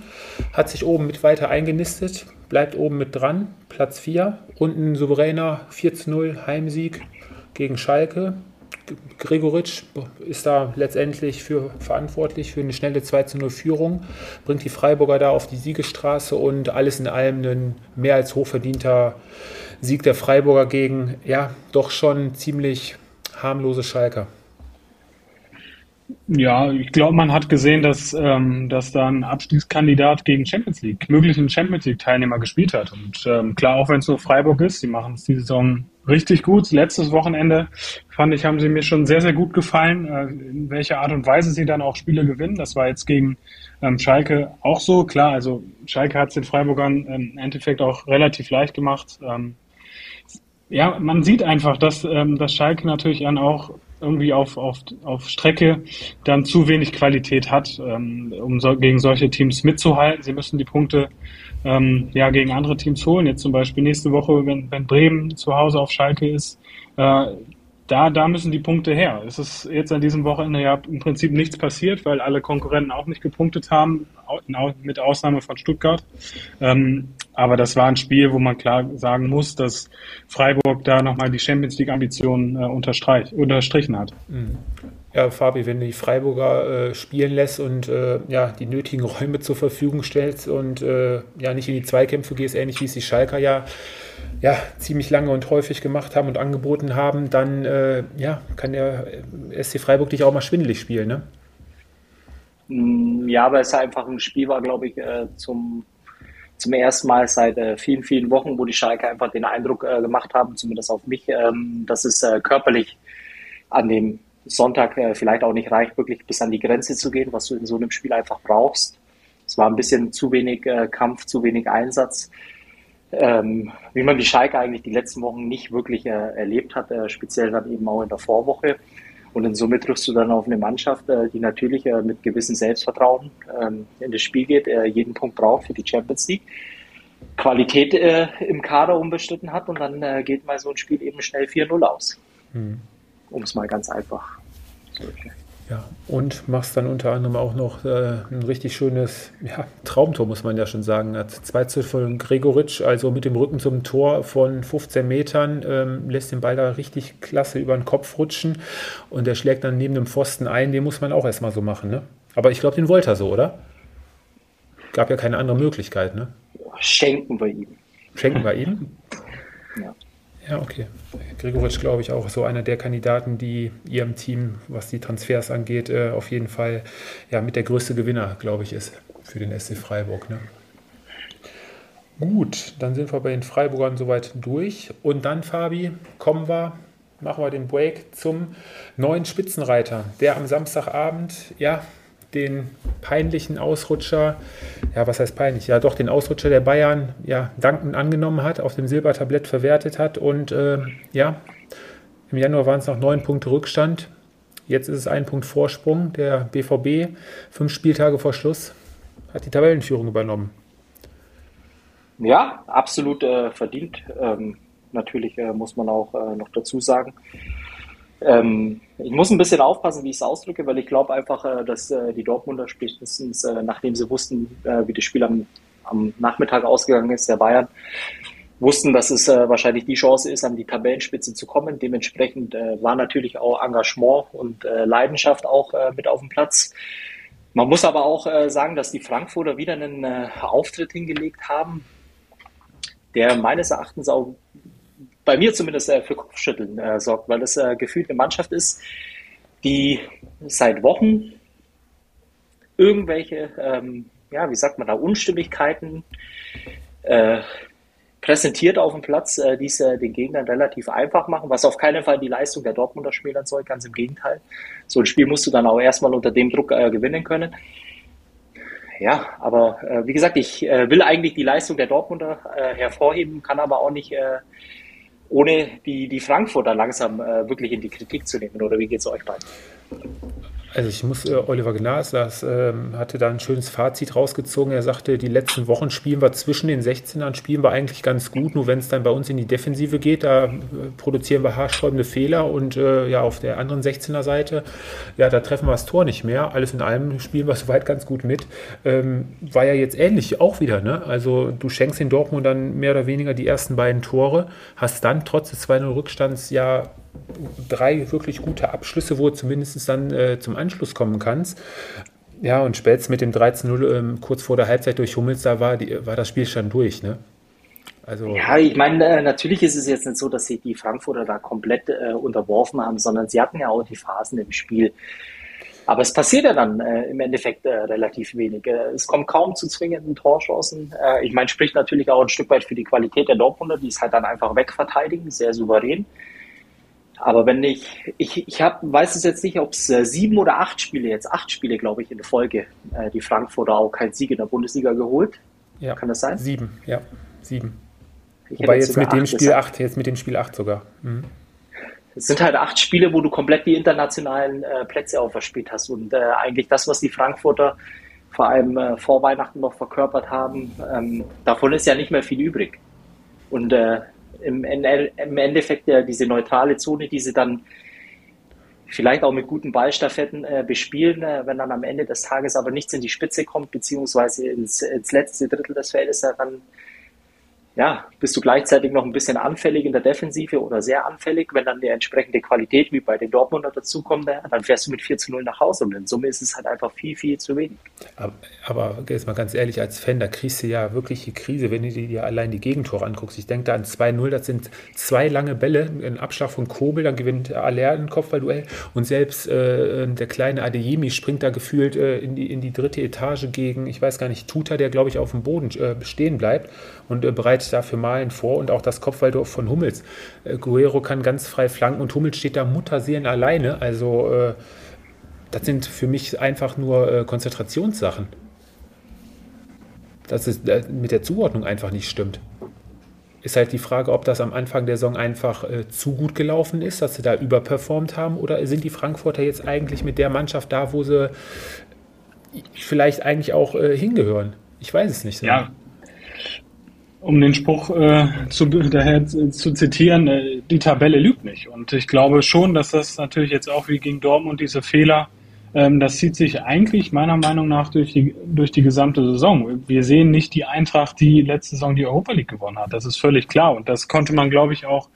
Hat sich oben mit weiter eingenistet, bleibt oben mit dran. Platz 4. Unten souveräner 4 zu 0 Heimsieg gegen Schalke. Gregoritsch ist da letztendlich für verantwortlich für eine schnelle 2 0 Führung, bringt die Freiburger da auf die Siegesstraße und alles in allem ein mehr als hochverdienter Sieg der Freiburger gegen, ja, doch schon ziemlich harmlose Schalker. Ja, ich glaube, man hat gesehen, dass, ähm, dass da ein Abstiegskandidat gegen Champions League, möglichen Champions League-Teilnehmer gespielt hat. Und ähm, klar, auch wenn es nur Freiburg ist, die machen es die Saison richtig gut. Letztes Wochenende fand ich, haben sie mir schon sehr, sehr gut gefallen, äh, in welcher Art und Weise sie dann auch Spiele gewinnen. Das war jetzt gegen ähm, Schalke auch so. Klar, also Schalke hat es den Freiburgern im Endeffekt auch relativ leicht gemacht. Ähm, ja, man sieht einfach, dass, ähm, dass Schalke natürlich dann auch irgendwie auf, auf, auf Strecke dann zu wenig Qualität hat, ähm, um so, gegen solche Teams mitzuhalten. Sie müssen die Punkte ähm, ja gegen andere Teams holen. Jetzt zum Beispiel nächste Woche, wenn, wenn Bremen zu Hause auf Schalke ist, äh, da, da müssen die Punkte her. Es ist jetzt an diesem Wochenende ja im Prinzip nichts passiert, weil alle Konkurrenten auch nicht gepunktet haben, mit Ausnahme von Stuttgart. Ähm, aber das war ein Spiel, wo man klar sagen muss, dass Freiburg da nochmal die Champions League-Ambitionen äh, unterstrichen hat. Mhm. Ja, Fabi, wenn du die Freiburger äh, spielen lässt und äh, ja, die nötigen Räume zur Verfügung stellst und äh, ja nicht in die Zweikämpfe gehst, ähnlich wie es die Schalker ja, ja ziemlich lange und häufig gemacht haben und angeboten haben, dann äh, ja, kann der SC Freiburg dich auch mal schwindelig spielen, ne? Mm, ja, aber es ist einfach ein Spiel war, glaube ich, äh, zum zum ersten Mal seit äh, vielen, vielen Wochen, wo die Schalke einfach den Eindruck äh, gemacht haben, zumindest auf mich, ähm, dass es äh, körperlich an dem Sonntag äh, vielleicht auch nicht reicht, wirklich bis an die Grenze zu gehen, was du in so einem Spiel einfach brauchst. Es war ein bisschen zu wenig äh, Kampf, zu wenig Einsatz. Ähm, wie man die Schalke eigentlich die letzten Wochen nicht wirklich äh, erlebt hat, speziell dann eben auch in der Vorwoche. Und in Summe triffst du dann auf eine Mannschaft, die natürlich mit gewissem Selbstvertrauen ähm, in das Spiel geht, jeden Punkt braucht für die Champions League. Qualität im Kader unbestritten hat und dann geht mal so ein Spiel eben schnell 4-0 aus. Mhm um es mal ganz einfach zu erklären. Ja, und machst dann unter anderem auch noch äh, ein richtig schönes ja, Traumtor, muss man ja schon sagen. Hat 2 zu von Gregoritsch, also mit dem Rücken zum Tor von 15 Metern, ähm, lässt den Ball da richtig klasse über den Kopf rutschen und der schlägt dann neben dem Pfosten ein. Den muss man auch erstmal so machen, ne? Aber ich glaube, den wollte er so, oder? Gab ja keine andere Möglichkeit, ne? Schenken wir ihm. Schenken wir ihm? Ja. Ja, okay. Gregoritsch, glaube ich, auch so einer der Kandidaten, die ihrem Team, was die Transfers angeht, äh, auf jeden Fall ja, mit der größte Gewinner, glaube ich, ist für den SC Freiburg. Ne? Gut, dann sind wir bei den Freiburgern soweit durch. Und dann, Fabi, kommen wir, machen wir den Break zum neuen Spitzenreiter, der am Samstagabend, ja, den peinlichen Ausrutscher, ja, was heißt peinlich? Ja, doch den Ausrutscher der Bayern, ja, dankend angenommen hat, auf dem Silbertablett verwertet hat und äh, ja, im Januar waren es noch neun Punkte Rückstand. Jetzt ist es ein Punkt Vorsprung. Der BVB, fünf Spieltage vor Schluss, hat die Tabellenführung übernommen. Ja, absolut äh, verdient. Ähm, natürlich äh, muss man auch äh, noch dazu sagen. Ähm, ich muss ein bisschen aufpassen, wie ich es ausdrücke, weil ich glaube einfach, äh, dass äh, die Dortmunder spätestens, äh, nachdem sie wussten, äh, wie das Spiel am, am, Nachmittag ausgegangen ist, der Bayern, wussten, dass es äh, wahrscheinlich die Chance ist, an die Tabellenspitze zu kommen. Dementsprechend äh, war natürlich auch Engagement und Leidenschaft auch mit auf dem Platz. Man muss aber auch sagen, dass die Frankfurter wieder einen Auftritt hingelegt haben, der meines Erachtens auch bei mir zumindest äh, für Kopfschütteln äh, sorgt, weil das äh, gefühlt eine Mannschaft ist, die seit Wochen irgendwelche ähm, ja, wie sagt man da, Unstimmigkeiten äh, präsentiert auf dem Platz, äh, die es äh, den Gegnern relativ einfach machen, was auf keinen Fall die Leistung der Dortmunder schmälern soll, ganz im Gegenteil. So ein Spiel musst du dann auch erstmal unter dem Druck gewinnen können. Ja, aber wie gesagt, ich will eigentlich die Leistung der Dortmunder hervorheben, kann aber auch nicht ohne die, die Frankfurter langsam wirklich in die Kritik zu nehmen. Oder wie geht es euch beiden? Also ich muss, äh, Oliver Gnas das, äh, hatte da ein schönes Fazit rausgezogen. Er sagte, die letzten Wochen spielen wir zwischen den 16ern, spielen wir eigentlich ganz gut. Nur wenn es dann bei uns in die Defensive geht, da äh, produzieren wir haarsträubende Fehler. Und äh, ja, auf der anderen 16er Seite, ja, da treffen wir das Tor nicht mehr. Alles in allem spielen wir soweit ganz gut mit. Ähm, war ja jetzt ähnlich auch wieder. Ne? Also du schenkst in Dortmund dann mehr oder weniger die ersten beiden Tore, hast dann trotz des 2-0 Rückstands ja drei wirklich gute Abschlüsse, wo du zumindest dann äh, zum Anschluss kommen kannst. Ja, und spätestens mit dem 13-0 ähm, kurz vor der Halbzeit durch Hummels, da war, die, war das Spiel schon durch, ne? Also, ja, ich meine, äh, natürlich ist es jetzt nicht so, dass sie die Frankfurter da komplett äh, unterworfen haben, sondern sie hatten ja auch die Phasen im Spiel. Aber es passiert ja dann äh, im Endeffekt äh, relativ wenig. Äh, es kommt kaum zu zwingenden Torchancen. Äh, ich meine, spricht natürlich auch ein Stück weit für die Qualität der Dortmunder, die es halt dann einfach wegverteidigen, sehr souverän. Aber wenn ich, ich, ich hab, weiß es jetzt nicht, ob es äh, sieben oder acht Spiele, jetzt acht Spiele, glaube ich, in Folge, äh, die Frankfurter auch keinen Sieg in der Bundesliga geholt. Ja. Kann das sein? Sieben, ja, sieben. Ich Wobei jetzt mit dem Spiel acht, jetzt mit dem Spiel acht sogar. Mhm. Es sind halt acht Spiele, wo du komplett die internationalen äh, Plätze auch verspielt hast. Und äh, eigentlich das, was die Frankfurter vor allem äh, vor Weihnachten noch verkörpert haben, ähm, davon ist ja nicht mehr viel übrig. Und äh, im, im Endeffekt ja diese neutrale Zone, die sie dann vielleicht auch mit guten Ballstaffetten äh, bespielen, äh, wenn dann am Ende des Tages aber nichts in die Spitze kommt, beziehungsweise ins, ins letzte Drittel des Feldes, dann ja, bist du gleichzeitig noch ein bisschen anfällig in der Defensive oder sehr anfällig. Wenn dann die entsprechende Qualität wie bei den Dortmunder dazukommt, dann fährst du mit 4 zu 0 nach Hause und in Summe ist es halt einfach viel, viel zu wenig. Aber, aber jetzt mal ganz ehrlich, als Fan, da kriegst du ja wirklich die Krise, wenn du dir allein die Gegentore anguckst. Ich denke da an 2-0, das sind zwei lange Bälle, ein Abschlag von Kobel, dann gewinnt Aller ein Kopfballduell und selbst äh, der kleine Adeyemi springt da gefühlt äh, in, die, in die dritte Etage gegen, ich weiß gar nicht, Tuta, der glaube ich auf dem Boden äh, stehen bleibt und äh, bereitet dafür Malen vor und auch das Kopfballtor von Hummels. Äh, Guerrero kann ganz frei flanken und Hummels steht da Mutterseelen alleine. Also äh, das sind für mich einfach nur äh, Konzentrationssachen. Dass es äh, mit der Zuordnung einfach nicht stimmt. Ist halt die Frage, ob das am Anfang der Saison einfach äh, zu gut gelaufen ist, dass sie da überperformt haben, oder sind die Frankfurter jetzt eigentlich mit der Mannschaft da, wo sie vielleicht eigentlich auch äh, hingehören? Ich weiß es nicht so. Ja, um den Spruch äh, zu, daher zu zitieren, äh, die Tabelle lügt nicht. Und ich glaube schon, dass das natürlich jetzt auch wie gegen Dortmund diese Fehler, ähm, das zieht sich eigentlich meiner Meinung nach durch die, durch die gesamte Saison. Wir sehen nicht die Eintracht, die letzte Saison die Europa League gewonnen hat. Das ist völlig klar. Und das konnte man, glaube ich, auch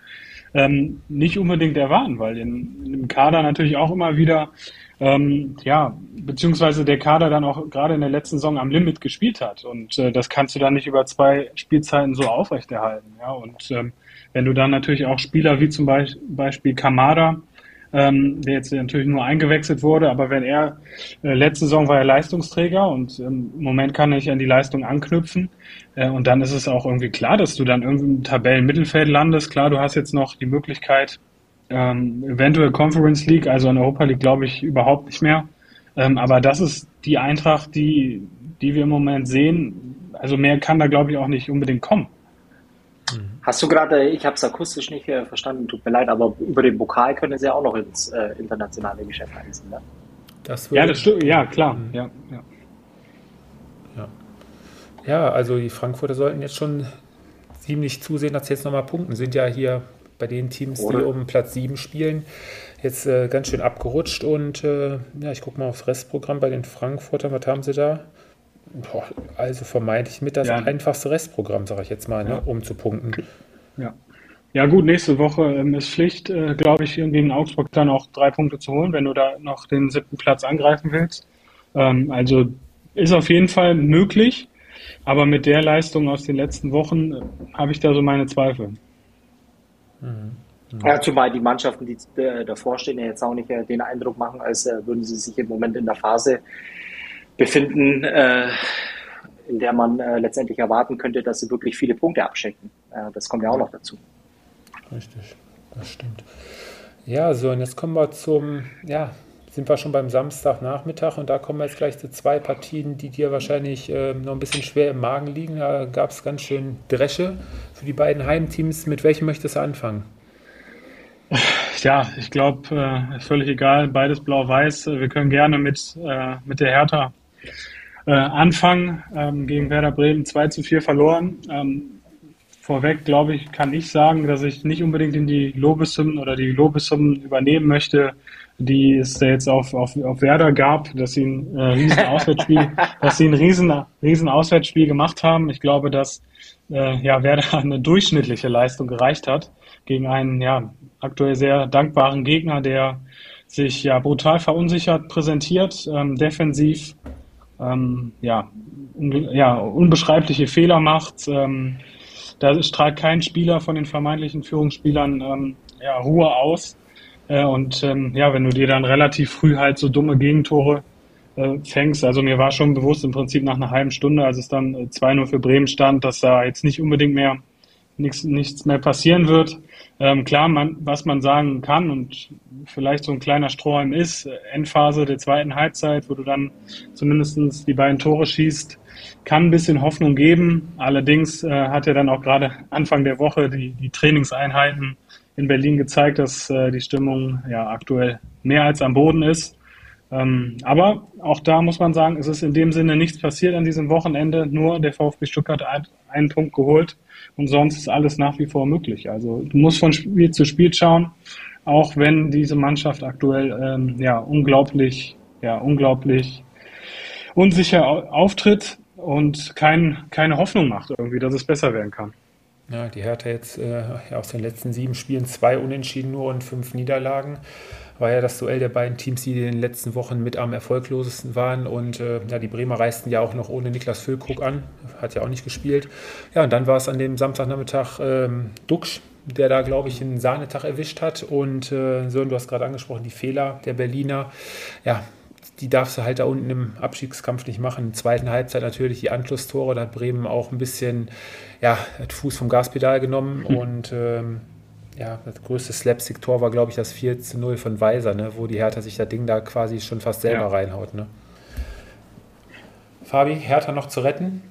ähm, nicht unbedingt erwarten, weil in, im Kader natürlich auch immer wieder ähm, ja, beziehungsweise der Kader dann auch gerade in der letzten Saison am Limit gespielt hat. Und äh, das kannst du dann nicht über zwei Spielzeiten so aufrechterhalten. Ja, und ähm, wenn du dann natürlich auch Spieler wie zum Beispiel Kamada, ähm, der jetzt natürlich nur eingewechselt wurde, aber wenn er, äh, letzte Saison war er Leistungsträger und ähm, im Moment kann er nicht an die Leistung anknüpfen. Äh, und dann ist es auch irgendwie klar, dass du dann irgendwie im Tabellenmittelfeld landest. Klar, du hast jetzt noch die Möglichkeit, ähm, eventuell Conference League, also in Europa League glaube ich überhaupt nicht mehr. Ähm, aber das ist die Eintracht, die, die wir im Moment sehen. Also mehr kann da glaube ich auch nicht unbedingt kommen. Hast du gerade, ich habe es akustisch nicht äh, verstanden, tut mir leid, aber über den Pokal können sie ja auch noch ins äh, internationale Geschäft einziehen, ne? Das ja, das stimmt, ja, klar. Mhm. Ja, ja. ja. ja, also die Frankfurter sollten jetzt schon ziemlich zusehen, dass sie jetzt nochmal punkten. Sind ja hier bei den Teams, Oder? die um Platz 7 spielen, jetzt äh, ganz schön abgerutscht. Und äh, ja, ich gucke mal aufs Restprogramm bei den Frankfurtern. Was haben sie da? Boah, also vermeintlich mit das ja. einfachste Restprogramm, sage ich jetzt mal, ne, ja. um zu punkten. Ja. Ja gut, nächste Woche ähm, ist Pflicht, äh, glaube ich, gegen Augsburg dann auch drei Punkte zu holen, wenn du da noch den siebten Platz angreifen willst. Ähm, also ist auf jeden Fall möglich, aber mit der Leistung aus den letzten Wochen äh, habe ich da so meine Zweifel. Mhm. Ja, zumal die Mannschaften, die davor stehen, ja jetzt auch nicht äh, den Eindruck machen, als äh, würden sie sich im Moment in der Phase befinden, äh, in der man äh, letztendlich erwarten könnte, dass sie wirklich viele Punkte abschenken. Äh, das kommt ja auch noch dazu. Richtig, das stimmt. Ja, so, und jetzt kommen wir zum, ja, sind wir schon beim Samstagnachmittag und da kommen wir jetzt gleich zu zwei Partien, die dir wahrscheinlich äh, noch ein bisschen schwer im Magen liegen. Da gab es ganz schön Dresche für die beiden Heimteams. Mit welchem möchtest du anfangen? Ja, ich glaube, äh, völlig egal, beides blau-weiß. Wir können gerne mit, äh, mit der Hertha äh, anfangen. Ähm, gegen Werder Bremen 2 zu 4 verloren. Ähm, vorweg, glaube ich, kann ich sagen, dass ich nicht unbedingt in die Lobeshymnen oder die Lobeshymnen übernehmen möchte, die es jetzt auf, auf, auf Werder gab, dass sie ein äh, riesen Auswärtsspiel, dass sie ein riesen, riesen Auswärtsspiel gemacht haben. Ich glaube, dass äh, ja, Werder eine durchschnittliche Leistung gereicht hat gegen einen ja, aktuell sehr dankbaren Gegner, der sich ja brutal verunsichert präsentiert, ähm, defensiv ähm, ja, un ja, unbeschreibliche Fehler macht. Ähm, da strahlt kein Spieler von den vermeintlichen Führungsspielern ähm, ja, Ruhe aus. Äh, und ähm, ja, wenn du dir dann relativ früh halt so dumme Gegentore äh, fängst, also mir war schon bewusst im Prinzip nach einer halben Stunde, als es dann 2-0 äh, für Bremen stand, dass da jetzt nicht unbedingt mehr nichts, nichts mehr passieren wird. Ähm, klar, man, was man sagen kann und vielleicht so ein kleiner Strohhalm ist, äh, Endphase der zweiten Halbzeit, wo du dann zumindestens die beiden Tore schießt, kann ein bisschen Hoffnung geben. Allerdings äh, hat er dann auch gerade Anfang der Woche die, die Trainingseinheiten in Berlin gezeigt, dass äh, die Stimmung ja aktuell mehr als am Boden ist. Ähm, aber auch da muss man sagen, es ist in dem Sinne nichts passiert an diesem Wochenende. Nur der VfB Stuttgart hat einen Punkt geholt und sonst ist alles nach wie vor möglich. Also du musst von Spiel zu Spiel schauen, auch wenn diese Mannschaft aktuell ähm, ja unglaublich, ja unglaublich unsicher auftritt und kein, keine Hoffnung macht irgendwie, dass es besser werden kann. Ja, die Hertha jetzt äh, aus den letzten sieben Spielen zwei Unentschieden nur und fünf Niederlagen. War ja das Duell der beiden Teams, die in den letzten Wochen mit am erfolglosesten waren. Und äh, ja, die Bremer reisten ja auch noch ohne Niklas Füllkrug an. Hat ja auch nicht gespielt. Ja, und dann war es an dem Samstagnachmittag ähm, Duxch, der da, glaube ich, einen Sahnetag erwischt hat. Und äh, Sören, du hast gerade angesprochen, die Fehler der Berliner. Ja, die darfst du halt da unten im Abstiegskampf nicht machen. In der zweiten Halbzeit natürlich die Anschlusstore, da hat Bremen auch ein bisschen ja, hat Fuß vom Gaspedal genommen mhm. und ähm, ja, das größte Slapstick-Tor war, glaube ich, das 4 zu 0 von Weiser, ne, wo die Hertha sich das Ding da quasi schon fast selber ja. reinhaut. Ne? Fabi, Hertha noch zu retten?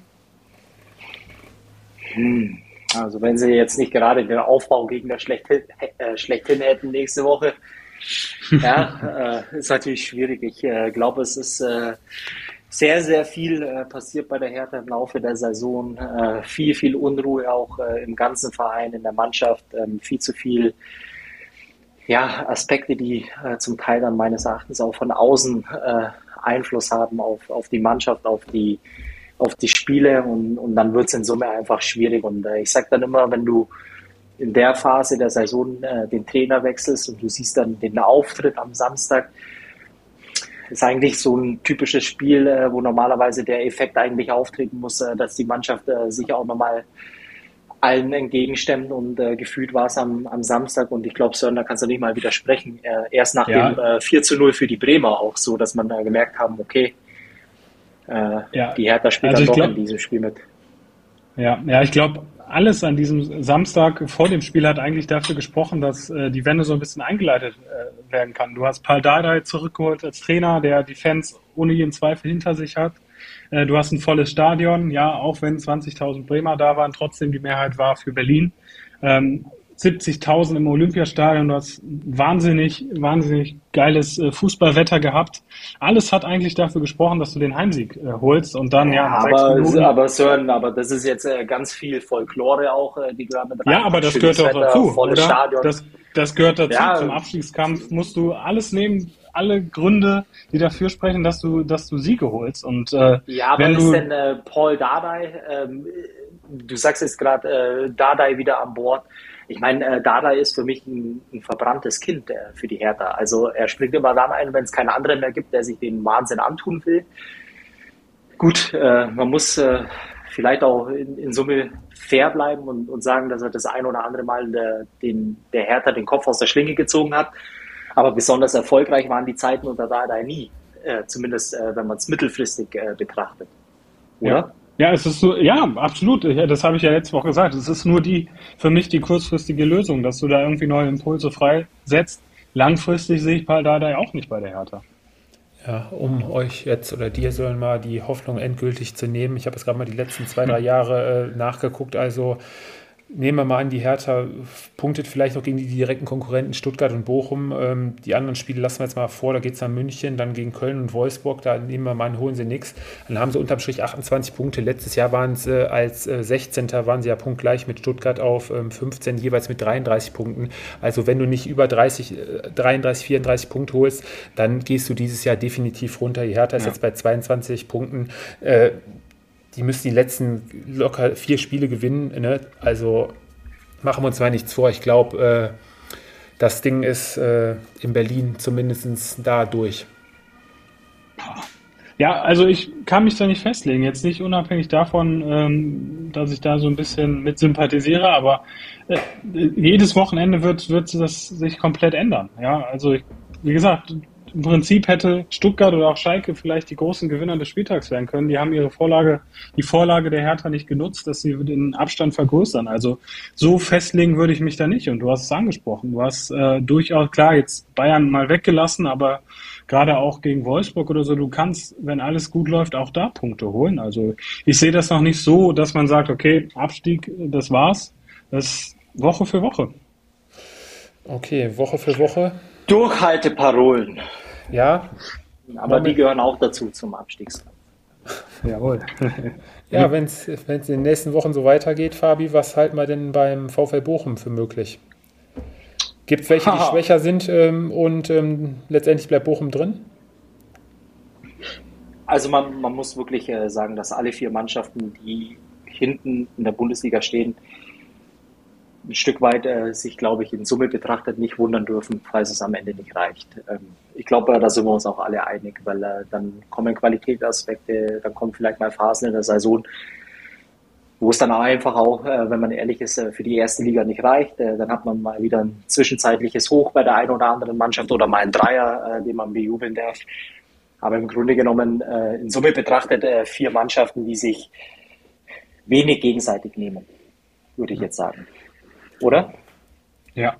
Hm. Also wenn sie jetzt nicht gerade den Aufbaugegner schlechthin, äh, schlechthin hätten nächste Woche, ja, äh, ist natürlich schwierig. Ich äh, glaube, es ist äh, sehr, sehr viel äh, passiert bei der Hertha im Laufe der Saison. Äh, viel, viel Unruhe auch äh, im ganzen Verein, in der Mannschaft. Ähm, viel zu viel ja, Aspekte, die zum Teil dann meines Erachtens auch von außen Einfluss haben auf, auf die Mannschaft, auf die, auf die Spiele und, und dann wird es in Summe einfach schwierig. Und ich sage dann immer, wenn du in der Phase der Saison äh, den Trainer wechselst und du siehst dann den Auftritt am Samstag. Ist eigentlich so ein typisches Spiel, äh, wo normalerweise der Effekt eigentlich auftreten muss, äh, dass die Mannschaft äh, sich auch nochmal allen entgegenstemmt und äh, gefühlt war es am, am Samstag und ich glaube, Sören, da kannst du nicht mal widersprechen. Äh, erst nach ja. dem äh, 4 zu 0 für die Bremer auch so, dass man da gemerkt haben, okay, ja. die Hertha spielt also dann doch glaub, in diesem Spiel mit. Ja, ja, ich glaube, alles an diesem Samstag vor dem Spiel hat eigentlich dafür gesprochen, dass äh, die Wende so ein bisschen eingeleitet äh, werden kann. Du hast Paul Dardai zurückgeholt als Trainer, der die Fans ohne jeden Zweifel hinter sich hat. Äh, du hast ein volles Stadion, ja, auch wenn 20.000 Bremer da waren, trotzdem die Mehrheit war für Berlin. Ähm, 70.000 im Olympiastadion, du hast wahnsinnig, wahnsinnig geiles äh, Fußballwetter gehabt. Alles hat eigentlich dafür gesprochen, dass du den Heimsieg äh, holst und dann, ja, ja aber, aber Sören, aber das ist jetzt äh, ganz viel Folklore auch, äh, die gerade mit Ja, aber das gehört doch dazu, oder? Stadion. Das, das gehört dazu. Ja, Zum Abstiegskampf musst du alles nehmen, alle Gründe, die dafür sprechen, dass du, dass du Siege holst. Und, äh, ja, aber wenn ist denn Paul Dardai, ähm, du sagst jetzt gerade Dardai wieder an Bord, ich meine, äh, Dada ist für mich ein, ein verbranntes Kind äh, für die Hertha. Also er springt immer dann ein, wenn es keinen anderen mehr gibt, der sich den Wahnsinn antun will. Gut, äh, man muss äh, vielleicht auch in, in, Summe fair bleiben und, und, sagen, dass er das ein oder andere Mal der, den, der Hertha den Kopf aus der Schlinge gezogen hat. Aber besonders erfolgreich waren die Zeiten unter Dada nie. Äh, zumindest äh, wenn man es mittelfristig betrachtet. Oder? Ja. Ja, es ist so, ja, absolut. Ja, das habe ich ja letzte Woche gesagt. Es ist nur die, für mich die kurzfristige Lösung, dass du da irgendwie neue Impulse freisetzt. Langfristig sehe ich Paul Dardai auch nicht bei der Hertha. Ja, um euch jetzt oder dir sollen mal die Hoffnung endgültig zu nehmen. Ich habe jetzt gerade mal die letzten zwei, drei Jahre äh, nachgeguckt. Also nehmen wir mal an, die Hertha punktet vielleicht noch gegen die direkten Konkurrenten Stuttgart und Bochum. Ähm, die anderen Spiele lassen wir jetzt mal vor. Da geht es nach München, dann gegen Köln und Wolfsburg. Da nehmen wir mal an, holen sie nichts. Dann haben sie unterm Strich 28 Punkte. Letztes Jahr waren sie äh, als äh, 16. waren sie ja punktgleich mit Stuttgart auf ähm, 15, jeweils mit 33 Punkten. Also wenn du nicht über 30, äh, 33, 34 Punkte holst, dann gehst du dieses Jahr definitiv runter. Die Hertha ist ja. jetzt bei 22 Punkten. Äh, die müssen die letzten locker vier Spiele gewinnen. Ne? Also machen wir uns mal nichts vor. Ich glaube, äh, das Ding ist äh, in Berlin zumindest da durch. Ja, also ich kann mich da nicht festlegen. Jetzt nicht unabhängig davon, ähm, dass ich da so ein bisschen mit sympathisiere, aber äh, jedes Wochenende wird, wird das sich komplett ändern. Ja, also ich, wie gesagt, im Prinzip hätte Stuttgart oder auch Schalke vielleicht die großen Gewinner des Spieltags werden können. Die haben ihre Vorlage, die Vorlage der Hertha nicht genutzt, dass sie den Abstand vergrößern. Also so festlegen würde ich mich da nicht. Und du hast es angesprochen. Du hast äh, durchaus, klar, jetzt Bayern mal weggelassen, aber gerade auch gegen Wolfsburg oder so, du kannst, wenn alles gut läuft, auch da Punkte holen. Also ich sehe das noch nicht so, dass man sagt, okay, Abstieg, das war's. Das ist Woche für Woche. Okay, Woche für Woche. Durchhalteparolen. Ja. Aber die gehören auch dazu zum Abstiegskampf. Jawohl. ja, wenn es in den nächsten Wochen so weitergeht, Fabi, was halten wir denn beim VfL Bochum für möglich? Gibt es welche, die schwächer sind ähm, und ähm, letztendlich bleibt Bochum drin? Also man, man muss wirklich äh, sagen, dass alle vier Mannschaften, die hinten in der Bundesliga stehen, ein Stück weit äh, sich, glaube ich, in Summe betrachtet nicht wundern dürfen, falls es am Ende nicht reicht. Ähm, ich glaube, da sind wir uns auch alle einig, weil äh, dann kommen Qualitätsaspekte, dann kommen vielleicht mal Phasen in der Saison, wo es dann auch einfach auch, äh, wenn man ehrlich ist, äh, für die erste Liga nicht reicht. Äh, dann hat man mal wieder ein zwischenzeitliches Hoch bei der einen oder anderen Mannschaft oder mal einen Dreier, den man bejubeln darf. Aber im Grunde genommen, in Summe betrachtet, vier Mannschaften, die sich wenig gegenseitig nehmen, würde ich jetzt sagen oder? Ja.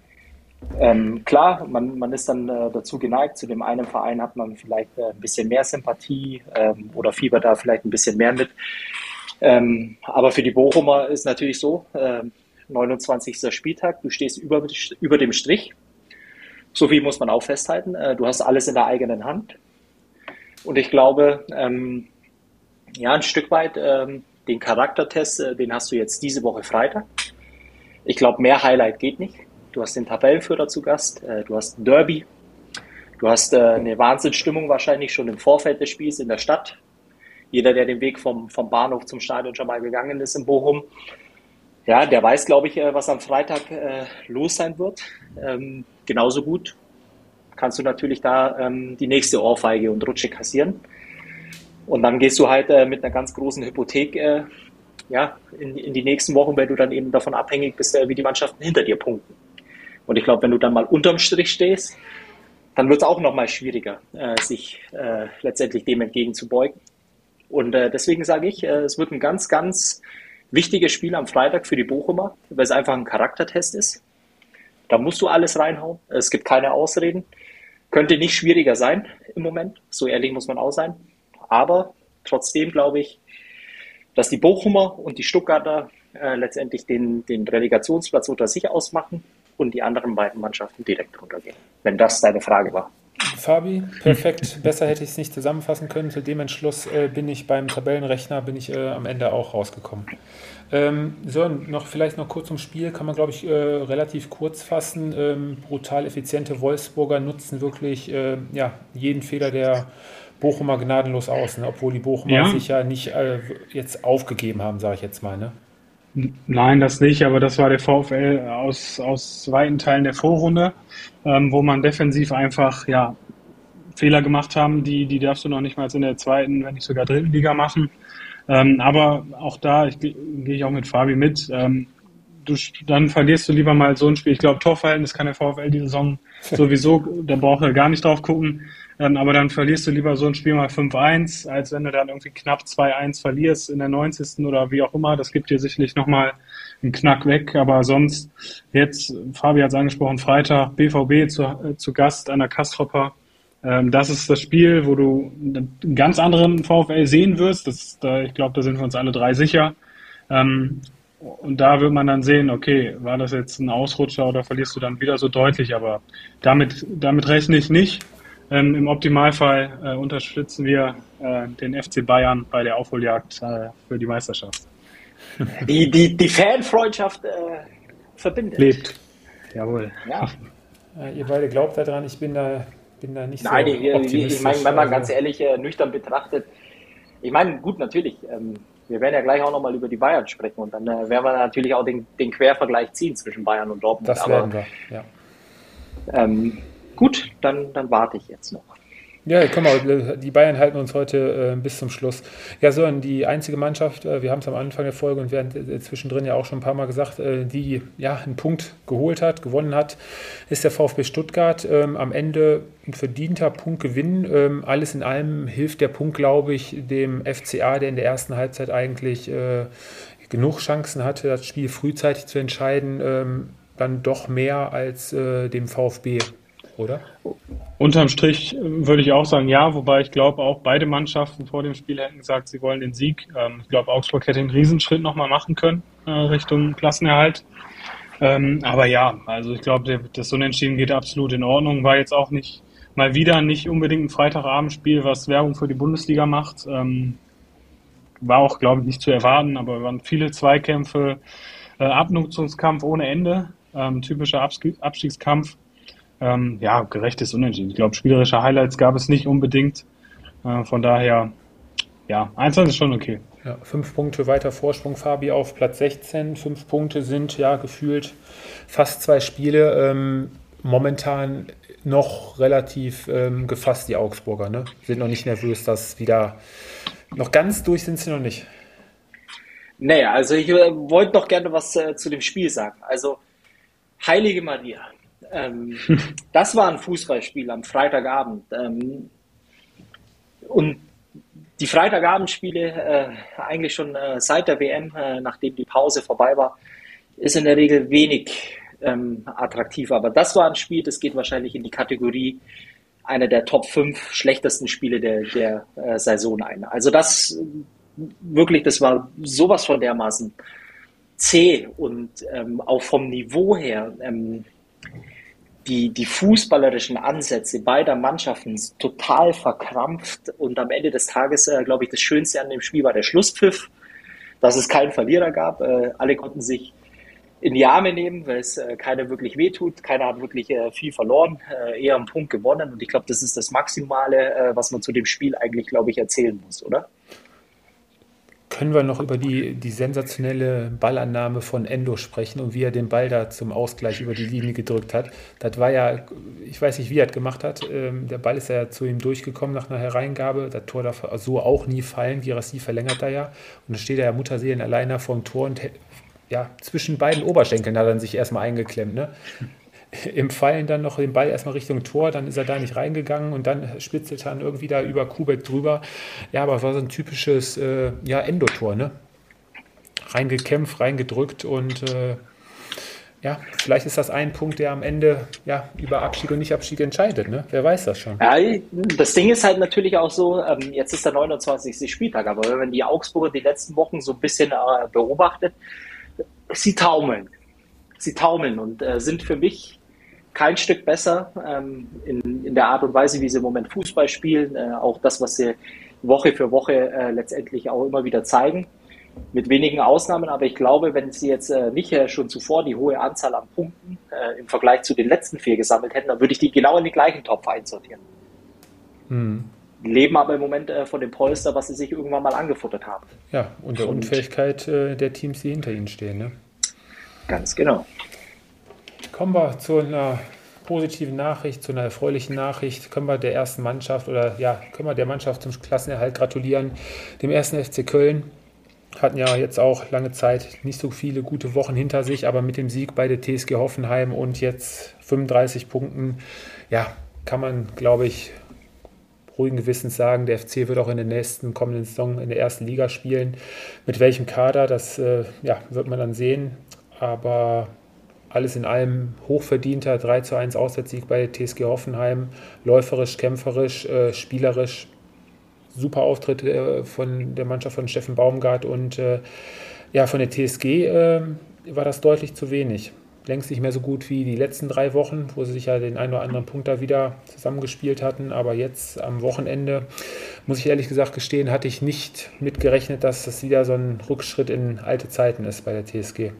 Ähm, klar, man, man ist dann äh, dazu geneigt, zu dem einen Verein hat man vielleicht äh, ein bisschen mehr Sympathie ähm, oder fiebert da vielleicht ein bisschen mehr mit. Ähm, aber für die Bochumer ist natürlich so, äh, 29. Spieltag, du stehst über, über dem Strich. So viel muss man auch festhalten. Äh, du hast alles in der eigenen Hand. Und ich glaube, ähm, ja, ein Stück weit ähm, den Charaktertest, äh, den hast du jetzt diese Woche Freitag. Ich glaube, mehr Highlight geht nicht. Du hast den Tabellenführer zu Gast, äh, du hast ein Derby, du hast äh, eine Wahnsinnsstimmung wahrscheinlich schon im Vorfeld des Spiels in der Stadt. Jeder, der den Weg vom, vom Bahnhof zum Stadion schon mal gegangen ist in Bochum, ja, der weiß, glaube ich, äh, was am Freitag äh, los sein wird. Ähm, genauso gut kannst du natürlich da ähm, die nächste Ohrfeige und Rutsche kassieren. Und dann gehst du halt äh, mit einer ganz großen Hypothek äh, ja, in, in die nächsten Wochen, weil du dann eben davon abhängig bist, äh, wie die Mannschaften hinter dir punkten. Und ich glaube, wenn du dann mal unterm Strich stehst, dann wird es auch nochmal schwieriger, äh, sich äh, letztendlich dem entgegenzubeugen. Und äh, deswegen sage ich, äh, es wird ein ganz, ganz wichtiges Spiel am Freitag für die Bochumer, weil es einfach ein Charaktertest ist. Da musst du alles reinhauen. Es gibt keine Ausreden. Könnte nicht schwieriger sein im Moment. So ehrlich muss man auch sein. Aber trotzdem glaube ich, dass die Bochumer und die Stuttgarter äh, letztendlich den, den Relegationsplatz unter sich ausmachen und die anderen beiden Mannschaften direkt runtergehen, wenn das deine Frage war. Fabi, perfekt. Besser hätte ich es nicht zusammenfassen können. Zu dem Entschluss äh, bin ich beim Tabellenrechner, bin ich äh, am Ende auch rausgekommen. Ähm, so, noch vielleicht noch kurz zum Spiel, kann man glaube ich äh, relativ kurz fassen. Ähm, brutal effiziente Wolfsburger nutzen wirklich äh, ja, jeden Fehler der Bochumer gnadenlos aus, ne? obwohl die Bochumer ja. sich ja nicht äh, jetzt aufgegeben haben, sage ich jetzt mal. Ne? Nein, das nicht, aber das war der VfL aus, aus weiten Teilen der Vorrunde, ähm, wo man defensiv einfach ja, Fehler gemacht haben, die, die darfst du noch nicht mal in der zweiten, wenn nicht sogar dritten Liga machen. Ähm, aber auch da ich, gehe ich auch mit Fabi mit. Ähm, du, dann verlierst du lieber mal so ein Spiel. Ich glaube, Torverhältnis kann der VfL die Saison sowieso, da braucht er gar nicht drauf gucken. Ähm, aber dann verlierst du lieber so ein Spiel mal 5-1, als wenn du dann irgendwie knapp 2-1 verlierst in der 90. oder wie auch immer. Das gibt dir sicherlich nochmal einen Knack weg. Aber sonst jetzt, Fabi hat es angesprochen, Freitag BVB zu, äh, zu Gast an der Kastropper. Ähm, das ist das Spiel, wo du einen ganz anderen VfL sehen wirst. Das, da, ich glaube, da sind wir uns alle drei sicher. Ähm, und da wird man dann sehen, okay, war das jetzt ein Ausrutscher oder verlierst du dann wieder so deutlich? Aber damit, damit rechne ich nicht. Ähm, Im Optimalfall äh, unterstützen wir äh, den FC Bayern bei der Aufholjagd äh, für die Meisterschaft. Die, die, die Fanfreundschaft äh, verbindet. Lebt. Jawohl. Ja. ihr beide glaubt daran, ich bin da, bin da nicht Nein, so ich, optimistisch. Ich meine, wenn man ganz ehrlich äh, nüchtern betrachtet, ich meine, gut, natürlich, ähm, wir werden ja gleich auch nochmal über die Bayern sprechen und dann äh, werden wir natürlich auch den, den Quervergleich ziehen zwischen Bayern und Dortmund. Das werden wir, ja. Ähm, gut, dann, dann warte ich jetzt noch. Ja, komm mal, die Bayern halten uns heute äh, bis zum Schluss. Ja, so, die einzige Mannschaft, äh, wir haben es am Anfang der Folge und werden äh, zwischendrin ja auch schon ein paar Mal gesagt, äh, die ja einen Punkt geholt hat, gewonnen hat, ist der VfB Stuttgart. Ähm, am Ende ein verdienter Punktgewinn. Ähm, alles in allem hilft der Punkt, glaube ich, dem FCA, der in der ersten Halbzeit eigentlich äh, genug Chancen hatte, das Spiel frühzeitig zu entscheiden, ähm, dann doch mehr als dem VfB oder? Unterm Strich würde ich auch sagen, ja, wobei ich glaube, auch beide Mannschaften vor dem Spiel hätten gesagt, sie wollen den Sieg. Ähm, ich glaube, Augsburg hätte einen Riesenschritt nochmal machen können äh, Richtung Klassenerhalt. Ähm, aber ja, also ich glaube, das Unentschieden geht absolut in Ordnung. War jetzt auch nicht mal wieder nicht unbedingt ein Freitagabendspiel, was Werbung für die Bundesliga macht. Ähm, war auch, glaube ich, nicht zu erwarten, aber waren viele Zweikämpfe, äh, Abnutzungskampf ohne Ende, typischer Abstiegskampf. Ähm, ja, gerechtes Unentschieden. Ich glaube, spielerische Highlights gab es nicht unbedingt. Äh, von daher, ja, 1 ist schon okay. Ja, fünf Punkte weiter Vorsprung, Fabi auf Platz 16. Fünf Punkte sind ja gefühlt fast zwei Spiele. Ähm, momentan noch relativ ähm, gefasst, die Augsburger. Ne? Sind noch nicht nervös, dass wieder noch ganz durch sind sie noch nicht. Naja, also ich äh, wollte noch gerne was äh, zu dem Spiel sagen. Also, Heilige Maria, ähm, das war ein Fußballspiel am Freitagabend. Ähm, und die Freitagabendspiele, äh, eigentlich schon äh, seit der WM, äh, nachdem die Pause vorbei war, ist in der Regel wenig ähm, attraktiv. Aber das war ein Spiel, das geht wahrscheinlich in die Kategorie einer der Top 5 schlechtesten Spiele der, der äh, Saison ein. Also das wirklich, das war sowas von dermaßen zäh und ähm, auch vom Niveau her. Ähm, die, die fußballerischen Ansätze beider Mannschaften total verkrampft und am Ende des Tages, äh, glaube ich, das Schönste an dem Spiel war der Schlusspfiff, dass es keinen Verlierer gab. Äh, alle konnten sich in die Arme nehmen, weil es äh, keiner wirklich wehtut, keiner hat wirklich äh, viel verloren, äh, eher einen Punkt gewonnen und ich glaube, das ist das Maximale, äh, was man zu dem Spiel eigentlich, glaube ich, erzählen muss, oder? Können wir noch über die, die sensationelle Ballannahme von Endo sprechen und wie er den Ball da zum Ausgleich über die Linie gedrückt hat. Das war ja, ich weiß nicht, wie er das gemacht hat. Ähm, der Ball ist ja zu ihm durchgekommen nach einer Hereingabe. Das Tor darf so auch nie fallen. Girassi verlängert er ja. Und dann steht er ja Mutterseelen alleine vor dem Tor und ja, zwischen beiden Oberschenkeln hat er sich erstmal eingeklemmt. Ne? Im Fallen dann noch den Ball erstmal Richtung Tor, dann ist er da nicht reingegangen und dann spitzelt er dann irgendwie da über Kubek drüber. Ja, aber es war so ein typisches äh, ja, Endotor, ne? Reingekämpft, reingedrückt und äh, ja, vielleicht ist das ein Punkt, der am Ende ja, über Abstieg und Nicht-Abstieg entscheidet. Ne? Wer weiß das schon? Ja, das Ding ist halt natürlich auch so, ähm, jetzt ist der 29. Spieltag, aber wenn man die Augsburger die letzten Wochen so ein bisschen äh, beobachtet, sie taumeln. Sie taumeln und äh, sind für mich kein Stück besser ähm, in, in der Art und Weise, wie sie im Moment Fußball spielen. Äh, auch das, was sie Woche für Woche äh, letztendlich auch immer wieder zeigen. Mit wenigen Ausnahmen, aber ich glaube, wenn sie jetzt äh, nicht äh, schon zuvor die hohe Anzahl an Punkten äh, im Vergleich zu den letzten vier gesammelt hätten, dann würde ich die genau in den gleichen Topf einsortieren. Hm. Leben aber im Moment äh, von dem Polster, was sie sich irgendwann mal angefuttert haben. Ja, und der Unfähigkeit der Teams, die hinter ihnen stehen. Ne? Ganz genau. Kommen wir zu einer positiven Nachricht, zu einer erfreulichen Nachricht. Können wir der ersten Mannschaft oder ja, können wir der Mannschaft zum Klassenerhalt gratulieren. Dem ersten FC Köln hatten ja jetzt auch lange Zeit nicht so viele gute Wochen hinter sich, aber mit dem Sieg bei der TSG Hoffenheim und jetzt 35 Punkten, ja, kann man, glaube ich, ruhigen Gewissens sagen, der FC wird auch in der nächsten kommenden Saison in der ersten Liga spielen. Mit welchem Kader, das äh, ja, wird man dann sehen. Aber alles in allem hochverdienter 3 zu 1 Auswärtssieg bei TSG Hoffenheim. Läuferisch, kämpferisch, äh, spielerisch. Super Auftritt äh, von der Mannschaft von Steffen Baumgart und äh, ja, von der TSG äh, war das deutlich zu wenig längst nicht mehr so gut wie die letzten drei Wochen, wo sie sich ja den einen oder anderen Punkt da wieder zusammengespielt hatten. Aber jetzt am Wochenende, muss ich ehrlich gesagt gestehen, hatte ich nicht mitgerechnet, dass das wieder so ein Rückschritt in alte Zeiten ist bei der TSG.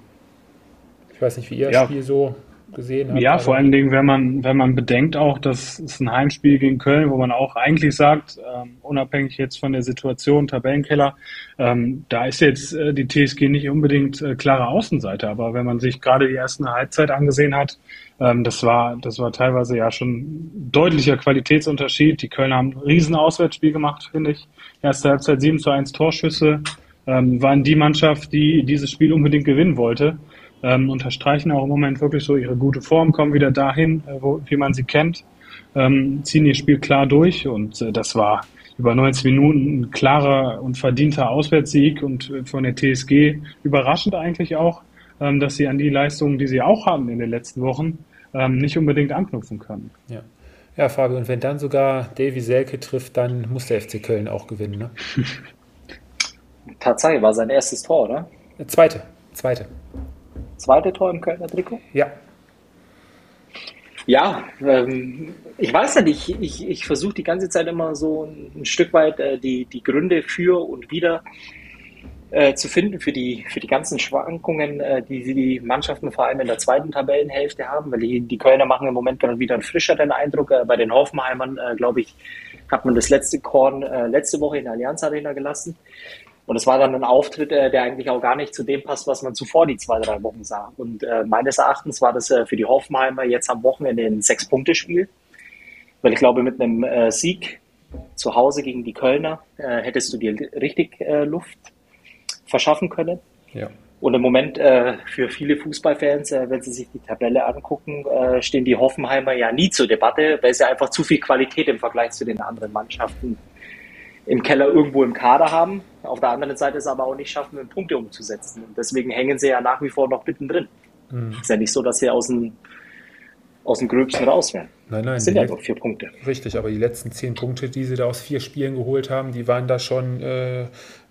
Ich weiß nicht, wie ihr ja. das Spiel so gesehen habt. Ja, vor allen Dingen, wenn man, wenn man bedenkt auch, dass es ein Heimspiel gegen Köln, wo man auch eigentlich sagt, ähm, unabhängig jetzt von der Situation, Tabellenkeller, ähm, da ist jetzt äh, die TSG nicht unbedingt äh, klare Außenseite, aber wenn man sich gerade die erste Halbzeit angesehen hat, ähm, das war, das war teilweise ja schon deutlicher Qualitätsunterschied. Die Kölner haben ein riesen Auswärtsspiel gemacht, finde ich. Erste Halbzeit 7 zu 1 Torschüsse, ähm, waren die Mannschaft, die dieses Spiel unbedingt gewinnen wollte ähm, unterstreichen auch im Moment wirklich so ihre gute Form, kommen wieder dahin, äh, wo, wie man sie kennt, ähm, ziehen ihr Spiel klar durch und äh, das war über 90 Minuten ein klarer und verdienter Auswärtssieg und äh, von der TSG überraschend eigentlich auch, ähm, dass sie an die Leistungen, die sie auch haben in den letzten Wochen, ähm, nicht unbedingt anknüpfen können. Ja. Ja, Fabio, und wenn dann sogar Davy Selke trifft, dann muss der FC Köln auch gewinnen, ne? Tatsache war sein erstes Tor, oder? Zweite, zweite zweite Tor im Kölner Trikot? Ja. Ja, ähm, ich weiß nicht, ich, ich, ich versuche die ganze Zeit immer so ein, ein Stück weit äh, die, die Gründe für und wieder äh, zu finden für die, für die ganzen Schwankungen, äh, die die Mannschaften vor allem in der zweiten Tabellenhälfte haben, weil die, die Kölner machen im Moment gerade wieder einen frischeren Eindruck. Äh, bei den Hoffenheimern, äh, glaube ich, hat man das letzte Korn äh, letzte Woche in der Allianz Arena gelassen. Und es war dann ein Auftritt, äh, der eigentlich auch gar nicht zu dem passt, was man zuvor die zwei, drei Wochen sah. Und äh, meines Erachtens war das äh, für die Hoffenheimer jetzt am Wochenende ein Sechs-Punkte-Spiel. Weil ich glaube, mit einem äh, Sieg zu Hause gegen die Kölner äh, hättest du dir richtig äh, Luft verschaffen können. Ja. Und im Moment äh, für viele Fußballfans, äh, wenn sie sich die Tabelle angucken, äh, stehen die Hoffenheimer ja nie zur Debatte, weil sie einfach zu viel Qualität im Vergleich zu den anderen Mannschaften im Keller irgendwo im Kader haben. Auf der anderen Seite es aber auch nicht schaffen, Punkte umzusetzen. Und deswegen hängen sie ja nach wie vor noch mittendrin. Mhm. Ist ja nicht so, dass sie aus dem, aus dem Gröbsten raus wären. Nein, nein. Das sind ja nur vier Punkte. Richtig, aber die letzten zehn Punkte, die sie da aus vier Spielen geholt haben, die waren da schon äh,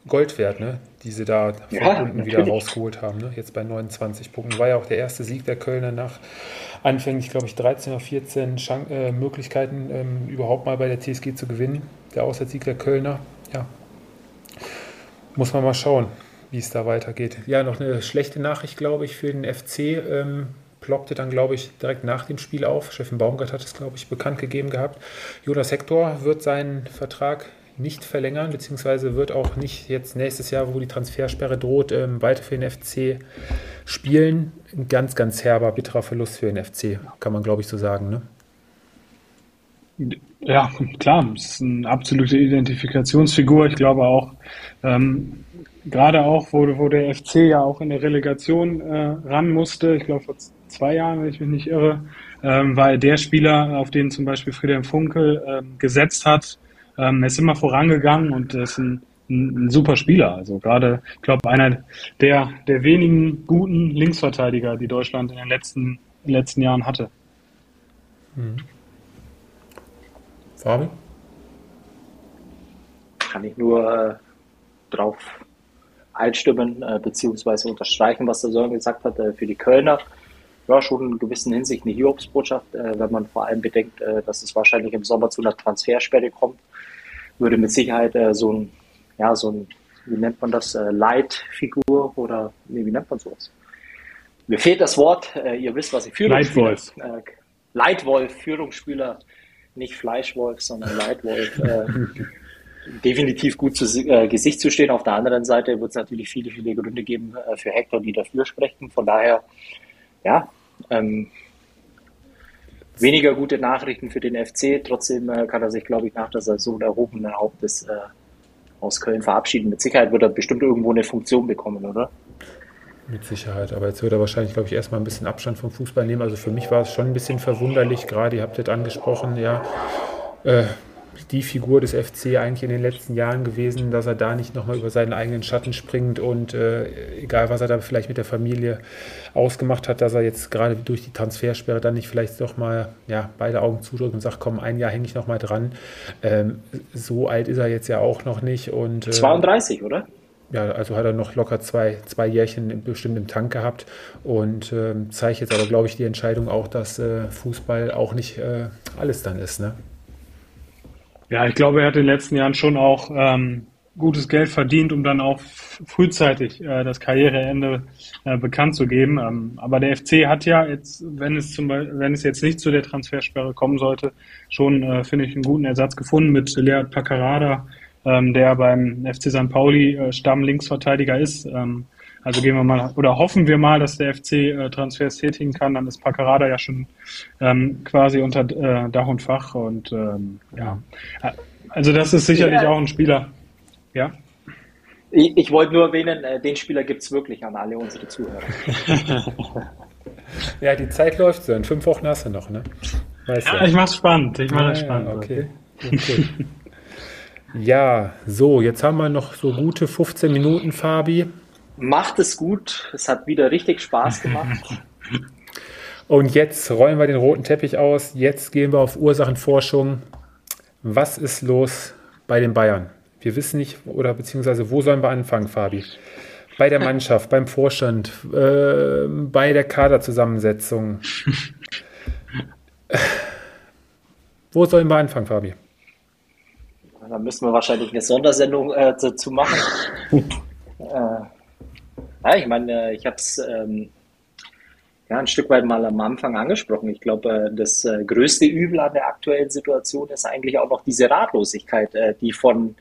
Gold wert, ne? die sie da von ja, unten natürlich. wieder rausgeholt haben. Ne? Jetzt bei 29 Punkten. War ja auch der erste Sieg der Kölner nach anfänglich, glaube ich, 13 oder 14 Chan äh, Möglichkeiten, ähm, überhaupt mal bei der TSG zu gewinnen. Der Auswärtssieg der Kölner. Ja. Muss man mal schauen, wie es da weitergeht. Ja, noch eine schlechte Nachricht, glaube ich, für den FC. Ähm, ploppte dann, glaube ich, direkt nach dem Spiel auf. Steffen Baumgart hat es, glaube ich, bekannt gegeben gehabt. Jonas Hector wird seinen Vertrag nicht verlängern, beziehungsweise wird auch nicht jetzt nächstes Jahr, wo die Transfersperre droht, ähm, weiter für den FC spielen. Ein ganz, ganz herber, bitterer Verlust für den FC, kann man, glaube ich, so sagen. Ne? Ja, klar, es ist eine absolute Identifikationsfigur. Ich glaube auch, ähm, gerade auch, wo, wo der FC ja auch in der Relegation äh, ran musste, ich glaube vor zwei Jahren, wenn ich mich nicht irre, ähm, war er der Spieler, auf den zum Beispiel Friedhelm Funkel ähm, gesetzt hat, ähm, er ist immer vorangegangen und ist ein, ein, ein super Spieler. Also gerade, ich glaube, einer der, der wenigen guten Linksverteidiger, die Deutschland in den letzten, letzten Jahren hatte. Mhm. Fabi? Kann ich nur äh, drauf einstimmen äh, beziehungsweise unterstreichen, was der Sören gesagt hat äh, für die Kölner. Ja, schon in gewissen Hinsicht eine Hiobsbotschaft, äh, wenn man vor allem bedenkt, äh, dass es wahrscheinlich im Sommer zu einer Transfersperre kommt würde mit Sicherheit äh, so ein, ja, so ein, wie nennt man das, äh, Leitfigur oder, nee, wie nennt man sowas? Mir fehlt das Wort, äh, ihr wisst, was ich Führungsspieler. Leitwolf. Äh, Leitwolf, Führungsspieler, nicht Fleischwolf, sondern Leitwolf. Äh, definitiv gut zu äh, Gesicht zu stehen. Auf der anderen Seite wird es natürlich viele, viele Gründe geben äh, für Hector, die dafür sprechen. Von daher, ja, ähm, weniger gute Nachrichten für den FC. Trotzdem äh, kann er sich, glaube ich, nach der Saison erhobenen Hauptes äh, aus Köln verabschieden. Mit Sicherheit wird er bestimmt irgendwo eine Funktion bekommen, oder? Mit Sicherheit, aber jetzt wird er wahrscheinlich, glaube ich, erstmal ein bisschen Abstand vom Fußball nehmen. Also für mich war es schon ein bisschen verwunderlich, gerade, ihr habt das angesprochen, ja, äh, die Figur des FC eigentlich in den letzten Jahren gewesen, dass er da nicht nochmal über seinen eigenen Schatten springt und äh, egal was er da vielleicht mit der Familie ausgemacht hat, dass er jetzt gerade durch die Transfersperre dann nicht vielleicht doch mal ja, beide Augen zudrückt und sagt, komm, ein Jahr hänge ich nochmal dran. Ähm, so alt ist er jetzt ja auch noch nicht. Und, äh, 32, oder? Ja, also hat er noch locker zwei, zwei Jährchen bestimmt im Tank gehabt und ähm, zeigt jetzt aber, glaube ich, die Entscheidung auch, dass äh, Fußball auch nicht äh, alles dann ist. Ne? Ja, ich glaube, er hat in den letzten Jahren schon auch ähm, gutes Geld verdient, um dann auch frühzeitig äh, das Karriereende äh, bekannt zu geben. Ähm, aber der FC hat ja jetzt, wenn es zum Beispiel, wenn es jetzt nicht zu der Transfersperre kommen sollte, schon, äh, finde ich, einen guten Ersatz gefunden mit Lead Paccarada, ähm, der beim FC St. Pauli äh, Stammlinksverteidiger ist. Ähm, also gehen wir mal oder hoffen wir mal, dass der FC äh, Transfers tätigen kann. Dann ist Paccarada ja schon ähm, quasi unter äh, Dach und Fach und ähm, ja, also das ist sicherlich ja. auch ein Spieler. Ja. Ich, ich wollte nur erwähnen, äh, den Spieler gibt es wirklich an alle unsere Zuhörer. ja, die Zeit läuft so. In fünf Wochen hast du noch, ne? Weißt ja, ja. ich mach's spannend. Ich mache ah, spannend. okay. okay. Ja, so, jetzt haben wir noch so gute 15 Minuten, Fabi. Macht es gut. Es hat wieder richtig Spaß gemacht. Und jetzt rollen wir den roten Teppich aus. Jetzt gehen wir auf Ursachenforschung. Was ist los bei den Bayern? Wir wissen nicht, oder beziehungsweise wo sollen wir anfangen, Fabi? Bei der Mannschaft, beim Vorstand, äh, bei der Kaderzusammensetzung. wo sollen wir anfangen, Fabi? Da müssen wir wahrscheinlich eine Sondersendung äh, dazu machen. äh, ja, ich meine, äh, ich habe es ähm, ja, ein Stück weit mal am Anfang angesprochen. Ich glaube, äh, das äh, größte Übel an der aktuellen Situation ist eigentlich auch noch diese Ratlosigkeit, äh, die von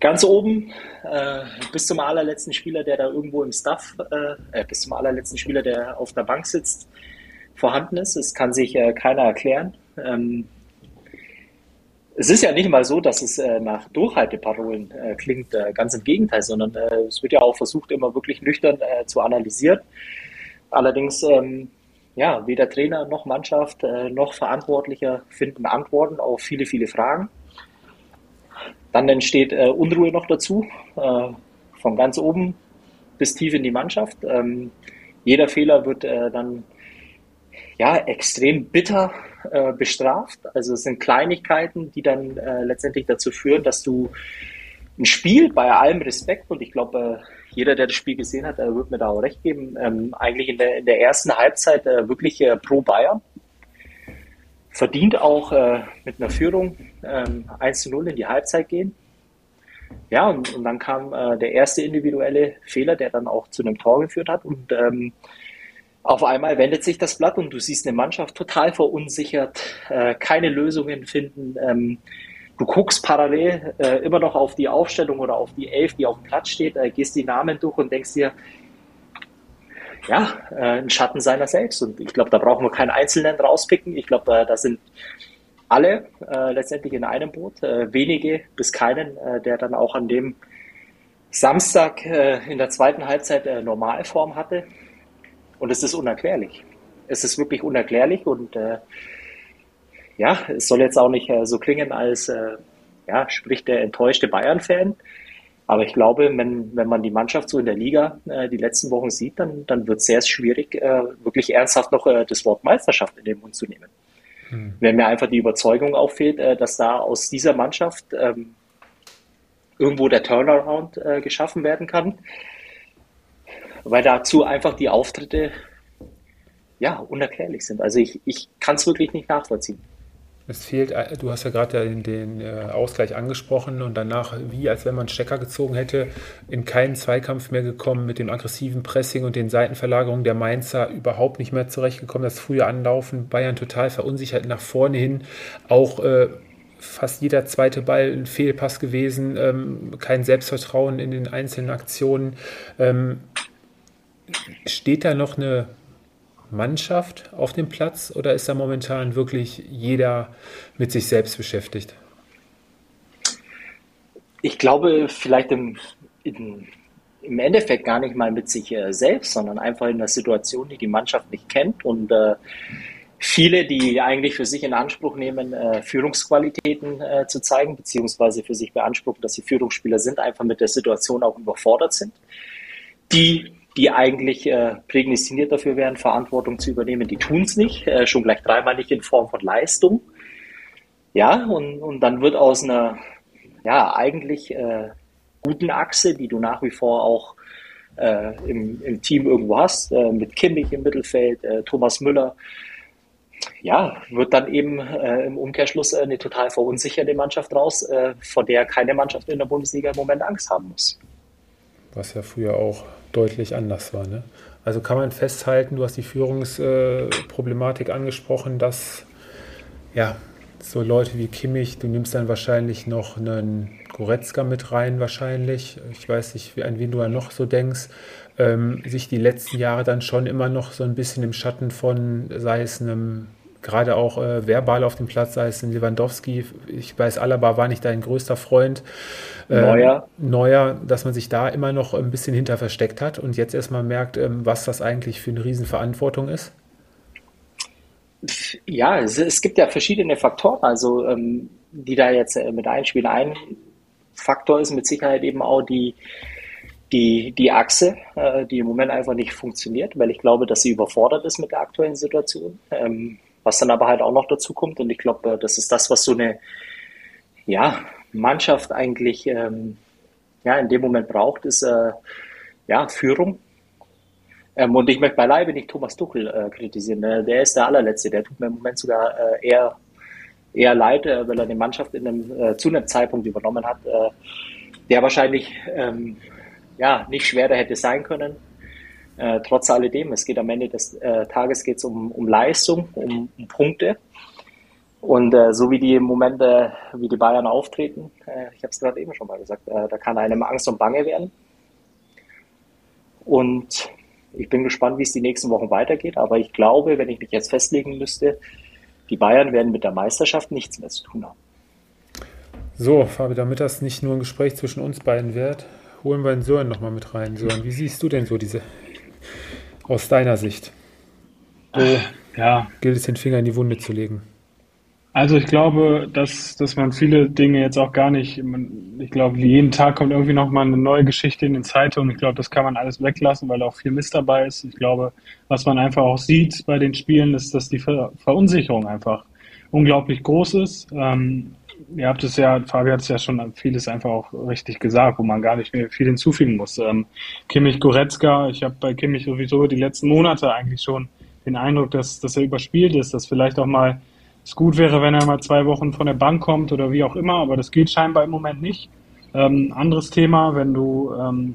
ganz oben äh, bis zum allerletzten Spieler, der da irgendwo im Staff, äh, bis zum allerletzten Spieler, der auf der Bank sitzt, vorhanden ist. Es kann sich keiner erklären. Ähm, es ist ja nicht mal so, dass es äh, nach Durchhalteparolen äh, klingt, äh, ganz im Gegenteil, sondern äh, es wird ja auch versucht, immer wirklich nüchtern äh, zu analysieren. Allerdings, ähm, ja, weder Trainer noch Mannschaft äh, noch Verantwortlicher finden Antworten auf viele, viele Fragen. Dann entsteht Unruhe noch dazu, von ganz oben bis tief in die Mannschaft. Ähm, jeder Fehler wird dann ja extrem bitter äh, bestraft. Also es sind Kleinigkeiten, die dann äh, letztendlich dazu führen, dass du ein Spiel bei allem Respekt und ich glaube, äh, jeder, der das Spiel gesehen hat, äh, wird mir da auch recht geben, ähm, eigentlich in der, in der ersten Halbzeit äh, wirklich pro Bayern. Verdient auch mit einer Führung 1 zu 0 in die Halbzeit gehen. Ja, und, und dann kam der erste individuelle Fehler, der dann auch zu einem Tor geführt hat. Und ähm, auf einmal wendet sich das Blatt und du siehst eine Mannschaft total verunsichert, äh, keine Lösungen finden. Ähm, du guckst parallel äh, immer noch auf die Aufstellung oder auf die Elf, die auf dem Platz steht, äh, gehst die Namen durch und denkst dir, ja, äh, ein Schatten seiner selbst. Und ich glaube, da brauchen wir keinen Einzelnen rauspicken. Ich glaube, äh, da sind alle äh, letztendlich in einem Boot, wenige bis keinen, der dann auch an dem Samstag in der zweiten Halbzeit Normalform hatte. Und es ist unerklärlich. Es ist wirklich unerklärlich und äh, ja, es soll jetzt auch nicht äh, so klingen, als äh, ja, spricht der enttäuschte Bayern-Fan. Aber ich glaube, wenn, wenn man die Mannschaft so in der Liga äh, die letzten Wochen sieht, dann, dann wird es sehr schwierig, äh, wirklich ernsthaft noch äh, das Wort Meisterschaft in den Mund zu nehmen. Hm. Wenn mir einfach die Überzeugung auffehlt, äh, dass da aus dieser Mannschaft ähm, irgendwo der Turnaround äh, geschaffen werden kann, weil dazu einfach die Auftritte ja unerklärlich sind. Also ich, ich kann es wirklich nicht nachvollziehen. Es fehlt, äh, du hast ja gerade den, den äh, Ausgleich angesprochen und danach, wie als wenn man Stecker gezogen hätte, in keinen Zweikampf mehr gekommen mit dem aggressiven Pressing und den Seitenverlagerungen der Mainzer überhaupt nicht mehr zurechtgekommen. Das frühe Anlaufen, Bayern total verunsichert nach vorne hin, auch äh, fast jeder zweite Ball ein Fehlpass gewesen, ähm, kein Selbstvertrauen in den einzelnen Aktionen. Ähm, Steht da noch eine Mannschaft auf dem Platz oder ist da momentan wirklich jeder mit sich selbst beschäftigt? Ich glaube, vielleicht im, in, im Endeffekt gar nicht mal mit sich äh, selbst, sondern einfach in der Situation, die die Mannschaft nicht kennt und äh, viele, die eigentlich für sich in Anspruch nehmen, äh, Führungsqualitäten äh, zu zeigen, beziehungsweise für sich beanspruchen, dass sie Führungsspieler sind, einfach mit der Situation auch überfordert sind. Die, die eigentlich äh, prädestiniert dafür wären, Verantwortung zu übernehmen, die tun es nicht, äh, schon gleich dreimal nicht in Form von Leistung. Ja, und, und dann wird aus einer ja, eigentlich äh, guten Achse, die du nach wie vor auch äh, im, im Team irgendwo hast, äh, mit Kimmich im Mittelfeld, äh, Thomas Müller, ja, wird dann eben äh, im Umkehrschluss eine total verunsicherte Mannschaft raus, äh, vor der keine Mannschaft in der Bundesliga im Moment Angst haben muss. Was ja früher auch deutlich anders war. Ne? Also kann man festhalten, du hast die Führungsproblematik äh, angesprochen, dass ja, so Leute wie Kimmich, du nimmst dann wahrscheinlich noch einen Goretzka mit rein, wahrscheinlich. Ich weiß nicht, an wen du da noch so denkst. Ähm, sich die letzten Jahre dann schon immer noch so ein bisschen im Schatten von, sei es einem, gerade auch äh, verbal auf dem Platz, sei es ein Lewandowski, ich weiß, Alaba war nicht dein größter Freund. Äh, Neuer. Neuer, dass man sich da immer noch ein bisschen hinter versteckt hat und jetzt erstmal merkt, ähm, was das eigentlich für eine Riesenverantwortung ist. Ja, es, es, gibt ja verschiedene Faktoren, also ähm, die da jetzt äh, mit einspielen. Ein Faktor ist mit Sicherheit eben auch die, die, die Achse, äh, die im Moment einfach nicht funktioniert, weil ich glaube, dass sie überfordert ist mit der aktuellen Situation. Ähm, was dann aber halt auch noch dazu kommt. Und ich glaube, äh, das ist das, was so eine ja, Mannschaft eigentlich ähm, ja, in dem Moment braucht, ist äh, ja, Führung, ähm, und ich möchte beileibe nicht Thomas Tuchel äh, kritisieren. Ne? Der ist der allerletzte. Der tut mir im Moment sogar äh, eher, eher leid, äh, weil er die Mannschaft in einem, äh, zu einem Zeitpunkt übernommen hat, der wahrscheinlich ähm, ja, nicht schwerer hätte sein können. Äh, trotz alledem, es geht am Ende des Tages geht's um, um Leistung, um, um Punkte. Und äh, so wie die Momente, wie die Bayern auftreten, äh, ich habe es gerade eben schon mal gesagt, äh, da kann einem Angst und Bange werden. Und ich bin gespannt, wie es die nächsten Wochen weitergeht, aber ich glaube, wenn ich mich jetzt festlegen müsste, die Bayern werden mit der Meisterschaft nichts mehr zu tun haben. So, Fabi, damit das nicht nur ein Gespräch zwischen uns beiden wird, holen wir den Sören nochmal mit rein. Sören, wie siehst du denn so diese aus deiner Sicht? Wo ja. gilt es, den Finger in die Wunde zu legen? Also ich glaube, dass, dass man viele Dinge jetzt auch gar nicht, man, ich glaube, jeden Tag kommt irgendwie nochmal eine neue Geschichte in den Zeitungen. Ich glaube, das kann man alles weglassen, weil auch viel Mist dabei ist. Ich glaube, was man einfach auch sieht bei den Spielen, ist, dass die Ver Verunsicherung einfach unglaublich groß ist. Ähm, ihr habt es ja, Fabi hat es ja schon vieles einfach auch richtig gesagt, wo man gar nicht mehr viel hinzufügen muss. Ähm, Kimmich Goretzka, ich habe bei Kimmich sowieso die letzten Monate eigentlich schon den Eindruck, dass, dass er überspielt ist, dass vielleicht auch mal es gut wäre, wenn er mal zwei Wochen von der Bank kommt oder wie auch immer, aber das geht scheinbar im Moment nicht. Ähm, anderes Thema, wenn du, ähm,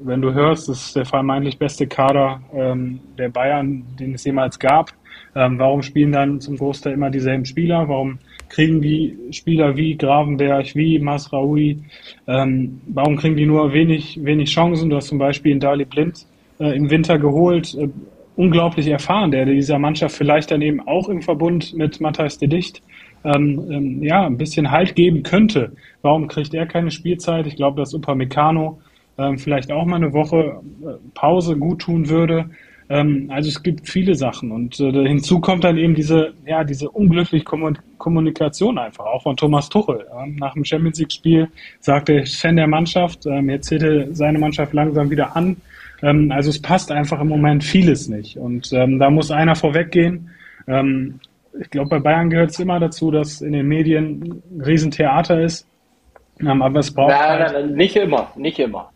wenn du hörst, das ist der vermeintlich beste Kader ähm, der Bayern, den es jemals gab. Ähm, warum spielen dann zum Großteil immer dieselben Spieler? Warum kriegen die Spieler wie Gravenberg, wie Masraoui, ähm, warum kriegen die nur wenig, wenig Chancen? Du hast zum Beispiel in Dali Blind äh, im Winter geholt, äh, unglaublich erfahren, der dieser Mannschaft vielleicht dann eben auch im Verbund mit Matthias de Dicht ähm, ähm, ja, ein bisschen Halt geben könnte. Warum kriegt er keine Spielzeit? Ich glaube, dass Upamecano ähm, vielleicht auch mal eine Woche äh, Pause gut tun würde. Ähm, also es gibt viele Sachen und äh, hinzu kommt dann eben diese, ja, diese unglückliche Kommunikation einfach, auch von Thomas Tuchel. Ja. Nach dem Champions League Spiel sagte der Fan der Mannschaft, ähm, jetzt zählte seine Mannschaft langsam wieder an ähm, also es passt einfach im Moment vieles nicht. Und ähm, da muss einer vorweggehen. Ähm, ich glaube, bei Bayern gehört es immer dazu, dass in den Medien ein Riesentheater ist. Ähm, aber es braucht. Nein, halt nein, nein, nicht immer, nicht immer.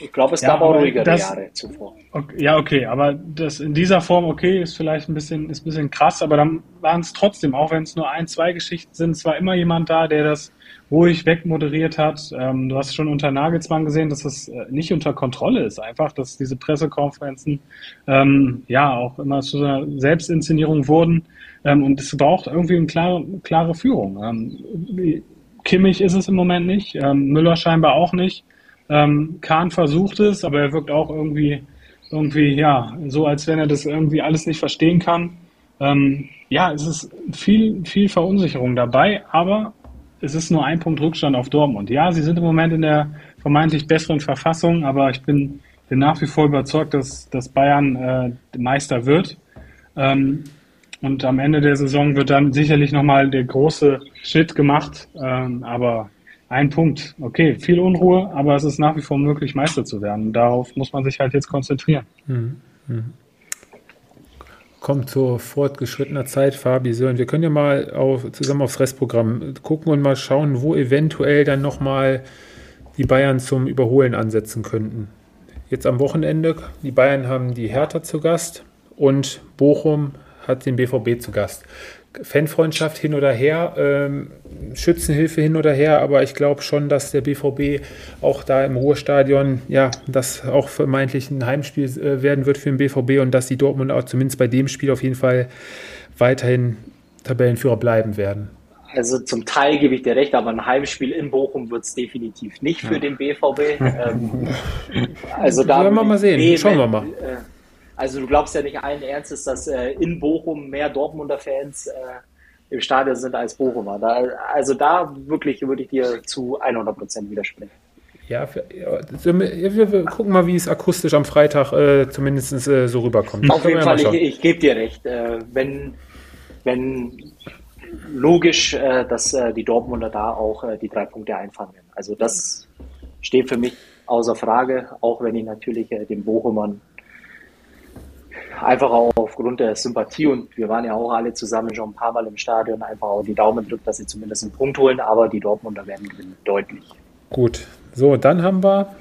Ich glaube, es ja, gab auch ruhigere das, Jahre zuvor. Okay, ja, okay, aber das in dieser Form, okay, ist vielleicht ein bisschen, ist ein bisschen krass, aber dann waren es trotzdem, auch wenn es nur ein, zwei Geschichten sind, es war immer jemand da, der das ruhig wegmoderiert hat. Ähm, du hast schon unter Nagelsmann gesehen, dass das äh, nicht unter Kontrolle ist, einfach, dass diese Pressekonferenzen ähm, ja auch immer zu einer Selbstinszenierung wurden. Ähm, und es braucht irgendwie eine klare, klare Führung. Ähm, Kimmich ist es im Moment nicht, ähm, Müller scheinbar auch nicht. Ähm, Kahn versucht es, aber er wirkt auch irgendwie, irgendwie, ja, so als wenn er das irgendwie alles nicht verstehen kann. Ähm, ja, es ist viel, viel Verunsicherung dabei, aber es ist nur ein Punkt Rückstand auf Dortmund. Ja, sie sind im Moment in der vermeintlich besseren Verfassung, aber ich bin, bin nach wie vor überzeugt, dass, dass Bayern äh, Meister wird. Ähm, und am Ende der Saison wird dann sicherlich nochmal der große Shit gemacht. Ähm, aber ein Punkt. Okay, viel Unruhe, aber es ist nach wie vor möglich, Meister zu werden. Darauf muss man sich halt jetzt konzentrieren. Mhm. Mhm. Kommt zur fortgeschrittener Zeit, Fabi Sören. Wir können ja mal auf, zusammen aufs Restprogramm gucken und mal schauen, wo eventuell dann nochmal die Bayern zum Überholen ansetzen könnten. Jetzt am Wochenende, die Bayern haben die Hertha zu Gast und Bochum hat den BVB zu Gast. Fanfreundschaft hin oder her, ähm, Schützenhilfe hin oder her, aber ich glaube schon, dass der BVB auch da im Ruhestadion, ja, das auch vermeintlich ein Heimspiel äh, werden wird für den BVB und dass die Dortmund auch zumindest bei dem Spiel auf jeden Fall weiterhin Tabellenführer bleiben werden. Also zum Teil gebe ich dir recht, aber ein Heimspiel in Bochum wird es definitiv nicht für ja. den BVB. ähm, also da werden wir mal sehen. Schauen wir mal. Äh, also du glaubst ja nicht allen Ernstes, dass äh, in Bochum mehr Dortmunder Fans äh, im Stadion sind als Bochumer. Da, also da wirklich würde ich dir zu 100 Prozent widersprechen. Ja, für, ja wir, wir, gucken mal, wie es akustisch am Freitag äh, zumindest äh, so rüberkommt. Auf jeden Fall, ich, ich gebe dir recht. Äh, wenn, wenn logisch, äh, dass äh, die Dortmunder da auch äh, die drei Punkte einfangen. Also das steht für mich außer Frage, auch wenn ich natürlich den Bochumern einfach auch aufgrund der Sympathie und wir waren ja auch alle zusammen schon ein paar Mal im Stadion, einfach auch die Daumen drückt, dass sie zumindest einen Punkt holen, aber die Dortmunder werden gewinnen, deutlich. Gut, so, dann haben wir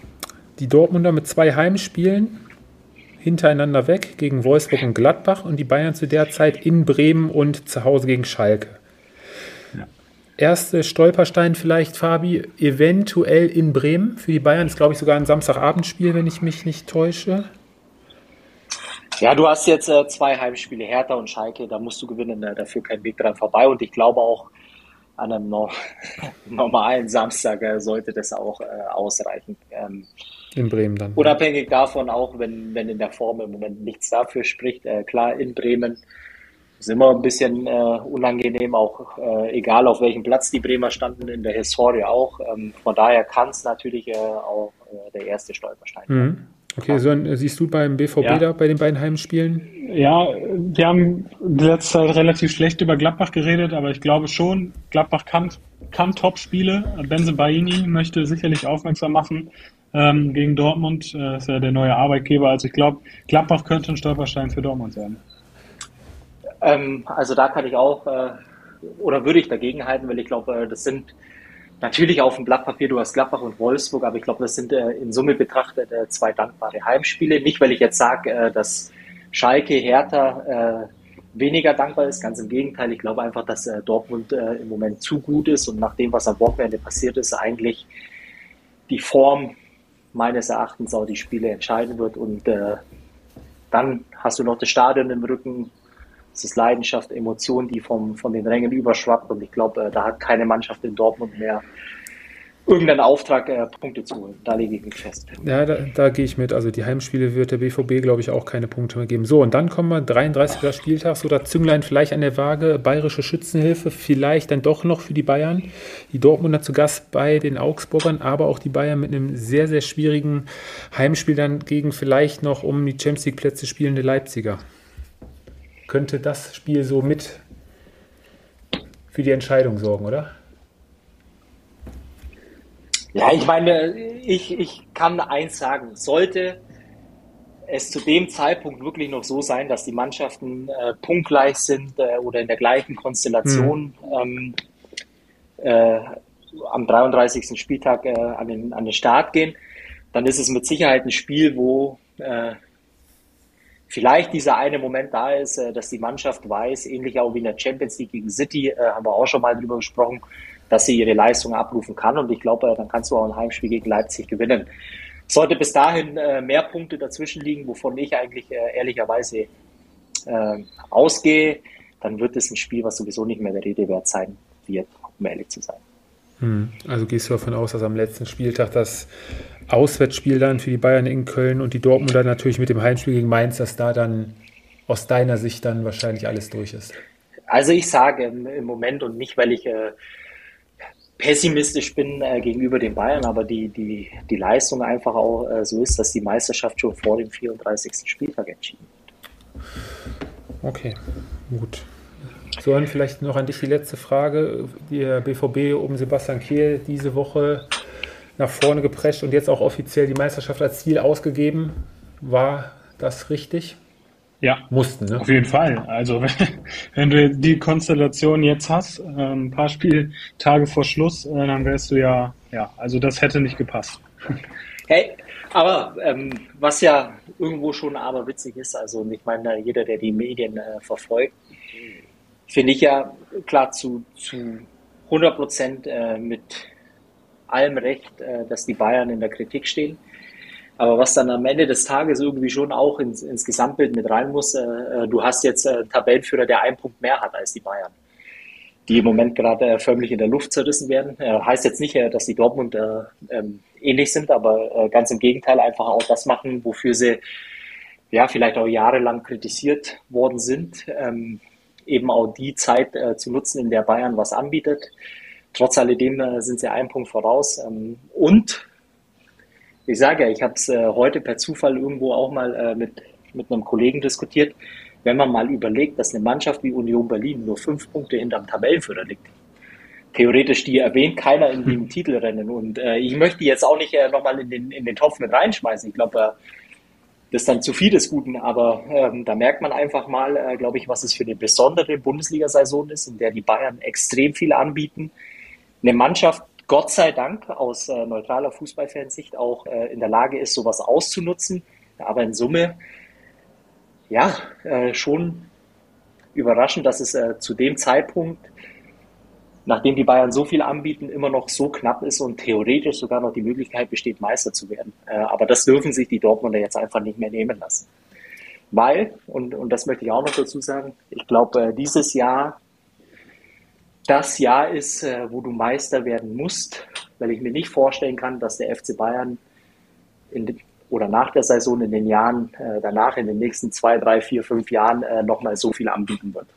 die Dortmunder mit zwei Heimspielen hintereinander weg gegen Wolfsburg und Gladbach und die Bayern zu der Zeit in Bremen und zu Hause gegen Schalke. Ja. Erste Stolperstein vielleicht, Fabi, eventuell in Bremen für die Bayern. ist, glaube ich, sogar ein Samstagabendspiel, wenn ich mich nicht täusche. Ja, du hast jetzt äh, zwei Heimspiele, Hertha und Schalke, da musst du gewinnen, äh, dafür kein Weg dran vorbei. Und ich glaube auch, an einem no normalen Samstag äh, sollte das auch äh, ausreichen. Ähm, in Bremen dann. Unabhängig davon, auch wenn, wenn in der Form im Moment nichts dafür spricht, äh, klar, in Bremen ist immer ein bisschen äh, unangenehm, auch egal auf welchem Platz die Bremer standen, in der Historie auch. Ähm, von daher kann es natürlich auch der erste Stolperstein mhm. sein. Okay, so siehst du beim BVB ja. da bei den beiden Heimspielen? Ja, wir haben die letzte Zeit relativ schlecht über Gladbach geredet, aber ich glaube schon, Gladbach kann, kann Top-Spiele. Benze Baini möchte sicherlich aufmerksam machen ähm, gegen Dortmund. Äh, ist ja der neue Arbeitgeber. Also ich glaube, Gladbach könnte ein Stolperstein für Dortmund sein. Ähm, also da kann ich auch, äh, oder würde ich dagegen halten, weil ich glaube, äh, das sind Natürlich auf dem Blatt Papier, du hast Gladbach und Wolfsburg, aber ich glaube, das sind äh, in Summe betrachtet äh, zwei dankbare Heimspiele. Nicht, weil ich jetzt sage, äh, dass Schalke, Hertha äh, weniger dankbar ist, ganz im Gegenteil. Ich glaube einfach, dass äh, Dortmund äh, im Moment zu gut ist und nach dem, was am Wochenende passiert ist, eigentlich die Form meines Erachtens auch die Spiele entscheiden wird. Und dann hast du noch das Stadion im Rücken, es ist Leidenschaft, Emotion, die vom, von den Rängen überschwappt. Und ich glaube, äh, da hat keine Mannschaft in Dortmund mehr irgendeinen Auftrag, äh, Punkte zu holen. Da lege ich mich fest. Ja, da, da gehe ich mit. Also die Heimspiele wird der BVB, glaube ich, auch keine Punkte mehr geben. So, und dann kommen wir, 33. Spieltag, so da Zünglein vielleicht an der Waage, bayerische Schützenhilfe, vielleicht dann doch noch für die Bayern. Die Dortmunder zu Gast bei den Augsburgern, aber auch die Bayern mit einem sehr, sehr schwierigen Heimspiel dann gegen vielleicht noch um die Champions League Plätze spielende Leipziger könnte das Spiel so mit für die Entscheidung sorgen, oder? Ja, ich meine, ich, ich kann eins sagen, sollte es zu dem Zeitpunkt wirklich noch so sein, dass die Mannschaften äh, punktgleich sind äh, oder in der gleichen Konstellation hm. ähm, äh, am 33. Spieltag äh, an, den, an den Start gehen, dann ist es mit Sicherheit ein Spiel, wo äh, vielleicht dieser eine Moment da ist, äh, dass die Mannschaft weiß, ähnlich auch wie in der Champions League gegen City, äh, haben wir auch schon mal drüber gesprochen, dass sie ihre Leistung abrufen kann. Und ich glaube, dann kannst du auch ein Heimspiel gegen Leipzig gewinnen. Sollte bis dahin äh, mehr Punkte dazwischen liegen, wovon ich eigentlich ehrlicherweise ausgehe, dann wird es ein Spiel, was sowieso nicht mehr der Rede wert sein wird, um ehrlich zu sein. Hm. Also gehst du davon aus, dass am letzten Spieltag das Auswärtsspiel dann für die Bayern in Köln und die Dortmunder natürlich mit dem Heimspiel gegen Mainz, dass da dann aus deiner Sicht dann wahrscheinlich alles durch ist? Also ich sage im Moment und nicht, weil ich äh, pessimistisch bin äh, gegenüber den Bayern, aber die, die, die Leistung einfach auch äh, so ist, dass die Meisterschaft schon vor dem 34. Spieltag entschieden wird. Okay, gut. So, dann vielleicht noch an dich die letzte Frage. Der BVB um Sebastian Kehl diese Woche nach vorne geprescht und jetzt auch offiziell die Meisterschaft als Ziel ausgegeben. War das richtig? Ja, mussten, ne? Auf jeden Fall. Also wenn, du die Konstellation jetzt hast, äh, ein paar Spieltage vor Schluss, äh, dann wärst du ja, ja, also das hätte nicht gepasst. Hey, aber ähm, was ja irgendwo schon aber witzig ist, also ich meine, jeder, der die Medien äh, verfolgt, finde ich ja klar zu, zu 100 Prozent äh, mit allem Recht, äh, dass die Bayern in der Kritik stehen. Aber was dann am Ende des Tages irgendwie schon auch ins, ins Gesamtbild mit rein muss, äh, äh du hast jetzt einen Tabellenführer, der einen Punkt mehr hat als die Bayern, die im Moment gerade förmlich in der Luft zerrissen werden. Heißt jetzt nicht, dass die Dortmund äh, ähm, ähnlich sind, aber ganz im Gegenteil einfach auch das machen, wofür sie ja vielleicht auch jahrelang kritisiert worden sind. Ähm, eben auch die Zeit zu nutzen, in der Bayern was anbietet. Trotz alledem sind sie einen Punkt voraus. Ähm, und ich sage ja, ich habe es äh, heute per Zufall irgendwo auch mal äh, mit, mit einem Kollegen diskutiert. Wenn man mal überlegt, dass eine Mannschaft wie Union Berlin nur fünf Punkte hinterm Tabellenführer liegt, theoretisch die erwähnt keiner in dem Titelrennen. Und äh, ich möchte jetzt auch nicht äh, nochmal in den, in den Topf mit reinschmeißen. Ich glaube, äh, das ist dann zu viel des Guten, aber ähm, da merkt man einfach mal, äh, glaube ich, was es für eine besondere Bundesliga-Saison ist, in der die Bayern extrem viel anbieten. Eine Mannschaft, Gott sei Dank aus äh, neutraler Fußballfansicht auch äh, in der Lage ist, sowas auszunutzen. Aber in Summe, ja, äh, schon überraschend, dass es äh, zu dem Zeitpunkt, nachdem die Bayern so viel anbieten, immer noch so knapp ist und theoretisch sogar noch die Möglichkeit besteht, Meister zu werden. Äh, aber das dürfen sich die Dortmunder jetzt einfach nicht mehr nehmen lassen. Weil, und, und das möchte ich auch noch dazu sagen, ich glaube, äh, dieses Jahr das Jahr ist, äh, wo du Meister werden musst, weil ich mir nicht vorstellen kann, dass der FC Bayern in, oder nach der Saison in den Jahren äh, danach, in den nächsten zwei, drei, vier, fünf Jahren äh, nochmal so viel anbieten wird.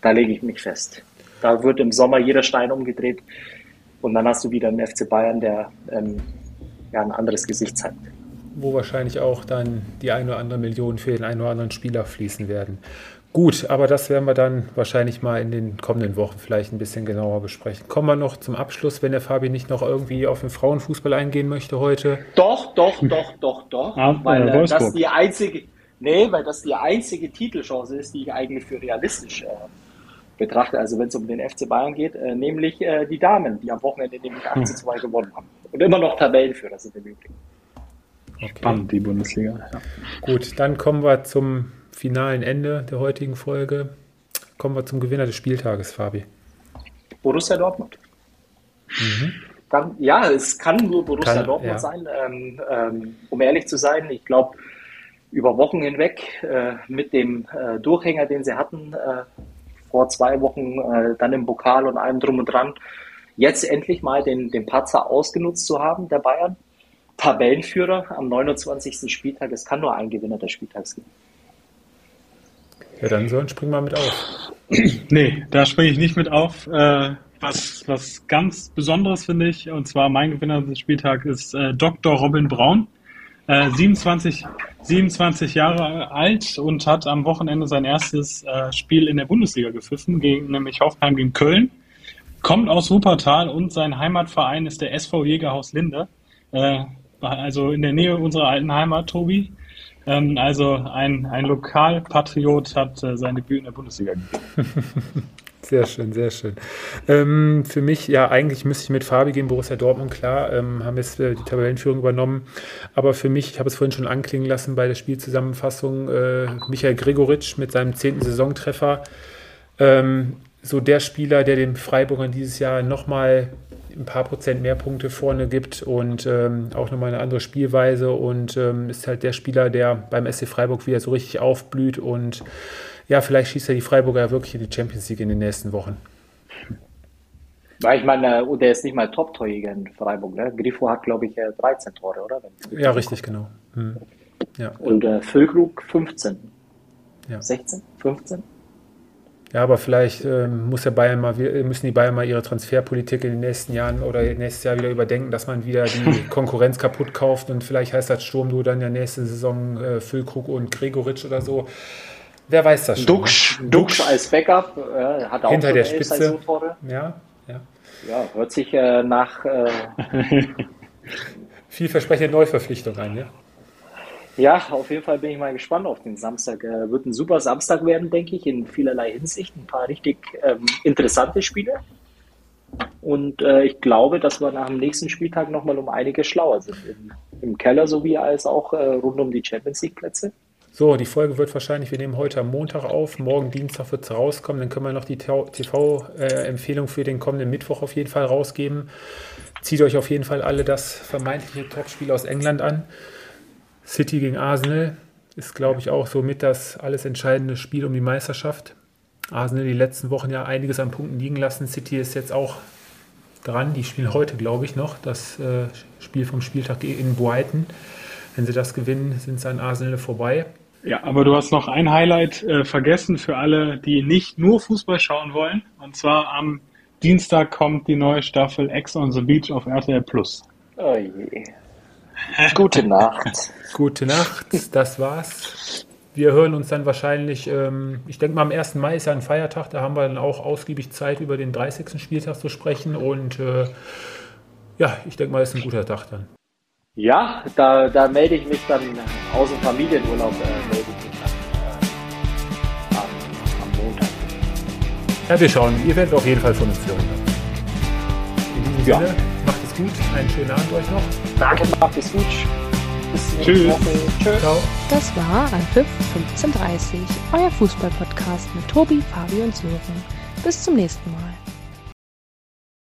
Da lege ich mich fest. Da wird im Sommer jeder Stein umgedreht und dann hast du wieder einen FC Bayern, der ähm, ja, ein anderes Gesicht zeigt. Wo wahrscheinlich auch dann die eine oder andere Million für den einen oder anderen Spieler fließen werden. Gut, aber das werden wir dann wahrscheinlich mal in den kommenden Wochen vielleicht ein bisschen genauer besprechen. Kommen wir noch zum Abschluss, wenn der Fabi nicht noch irgendwie auf den Frauenfußball eingehen möchte heute. Doch, doch, doch, doch, doch. Ah, weil äh, das die einzige, nee, weil das die einzige Titelchance ist, die ich eigentlich für realistisch äh, betrachte. Also wenn es um den FC Bayern geht, äh, nämlich äh, die Damen, die am Wochenende nämlich 8 zu 2 gewonnen haben. Und immer noch Tabellenführer sind im Übrigen. Okay. Spannend, die Bundesliga. Ja. Gut, dann kommen wir zum finalen Ende der heutigen Folge kommen wir zum Gewinner des Spieltages, Fabi. Borussia Dortmund. Mhm. Dann, ja, es kann nur Borussia kann, Dortmund ja. sein. Ähm, ähm, um ehrlich zu sein, ich glaube, über Wochen hinweg äh, mit dem äh, Durchhänger, den sie hatten, äh, vor zwei Wochen, äh, dann im Pokal und allem drum und dran, jetzt endlich mal den, den Patzer ausgenutzt zu haben, der Bayern. Tabellenführer am 29. Spieltag. Es kann nur einen Gewinner des Spieltags geben. Ja, dann sollen springen wir mit auf. Nee, da springe ich nicht mit auf. Äh, was, was ganz Besonderes finde ich, und zwar mein Gewinner des Spieltags ist äh, Dr. Robin Braun. Äh, 27, 27 Jahre alt und hat am Wochenende sein erstes Spiel in der Bundesliga gepfiffen, gegen, nämlich Hoffenheim gegen Köln. Kommt aus Wuppertal und sein Heimatverein ist der SV Jägerhaus Linde. Also in der Nähe unserer alten Heimat, Tobi. Ähm, also ein, ein Lokalpatriot hat äh, sein Debüt in der Bundesliga gegeben. Sehr schön, sehr schön. Ähm, für mich, ja, eigentlich müsste ich mit Fabi gehen, Borussia Dortmund, klar, ähm, haben jetzt äh, die Tabellenführung übernommen. Aber für mich, ich habe es vorhin schon anklingen lassen bei der Spielzusammenfassung, äh, Michael Gregoritsch mit seinem zehnten Saisontreffer. Ähm, so der Spieler, der den Freiburgern dieses Jahr nochmal ein paar Prozent mehr Punkte vorne gibt und ähm, auch nochmal eine andere Spielweise und ähm, ist halt der Spieler, der beim SC Freiburg wieder so richtig aufblüht und ja, vielleicht schießt er die Freiburger ja wirklich in die Champions League in den nächsten Wochen. Weil ich meine, der ist nicht mal Top-Torjäger in Freiburg. Ne? Grifo hat, glaube ich, 13 Tore, oder? ja, richtig, genau. Hm. Ja. Und äh, Füllkrug 15. Ja. 16? 15? Ja, aber vielleicht ähm, muss der Bayern mal, müssen die Bayern mal ihre Transferpolitik in den nächsten Jahren oder nächstes Jahr wieder überdenken, dass man wieder die Konkurrenz kaputt kauft und vielleicht heißt das Sturm du dann ja nächste Saison äh, Füllkrug und Gregoritsch oder so. wer weiß das schon. Duxch, ne? Duxch als Backup äh, hat auch hinter der Spitze. Ja, ja. Ja, hört sich äh, nach äh, vielversprechende Neuverpflichtung an, ja? Ja, auf jeden Fall bin ich mal gespannt auf den Samstag. Äh, wird ein super Samstag werden, denke ich, in vielerlei Hinsicht. Ein paar richtig ähm, interessante Spiele. Und äh, ich glaube, dass wir nach dem nächsten Spieltag nochmal um einige schlauer sind. Im, Im, Keller sowie als auch äh, rund um die Champions League Plätze. So, die Folge wird wahrscheinlich, wir nehmen heute am Montag auf, morgen Dienstag wird es rauskommen, dann können wir noch die TV-Empfehlung für den kommenden Mittwoch auf jeden Fall rausgeben. Zieht euch auf jeden Fall alle das vermeintliche Topspiel aus England an. City gegen Arsenal ist, glaube ich, auch somit das alles entscheidende Spiel um die Meisterschaft. Arsenal die letzten Wochen ja einiges an Punkten liegen lassen. City ist jetzt auch dran. Die spielen heute, glaube ich, noch das äh, Spiel vom Spieltag in Brighton. Wenn sie das gewinnen, sind sie an Arsenal vorbei. Ja, aber du hast noch ein Highlight äh, vergessen für alle, die nicht nur Fußball schauen wollen. Und zwar am Dienstag kommt die neue Staffel Ex on the Beach auf RTL Plus. Oh je. Gute Nacht. Gute Nacht, das war's. Wir hören uns dann wahrscheinlich, ähm, ich denke mal am 1. Mai ist ja ein Feiertag, da haben wir dann auch ausgiebig Zeit, über den 30. Spieltag zu sprechen. Und äh, ja, ich denke mal, ist ein guter Tag dann. Ja, da, da melde ich mich dann aus dem Familienurlaub, äh, melde ich mich dann äh, am, am, Montag. Ja, wir schauen. Ihr werdet auf jeden Fall von uns hören. In diesem ja. Sinne, macht es gut. Einen schönen Abend euch noch. Danke, macht es gut. Bis Tschüss. Woche. Tschüss. Ciao. Das war Anpfiff 1530, euer Fußballpodcast mit Tobi, Fabi und Sören. Bis zum nächsten Mal.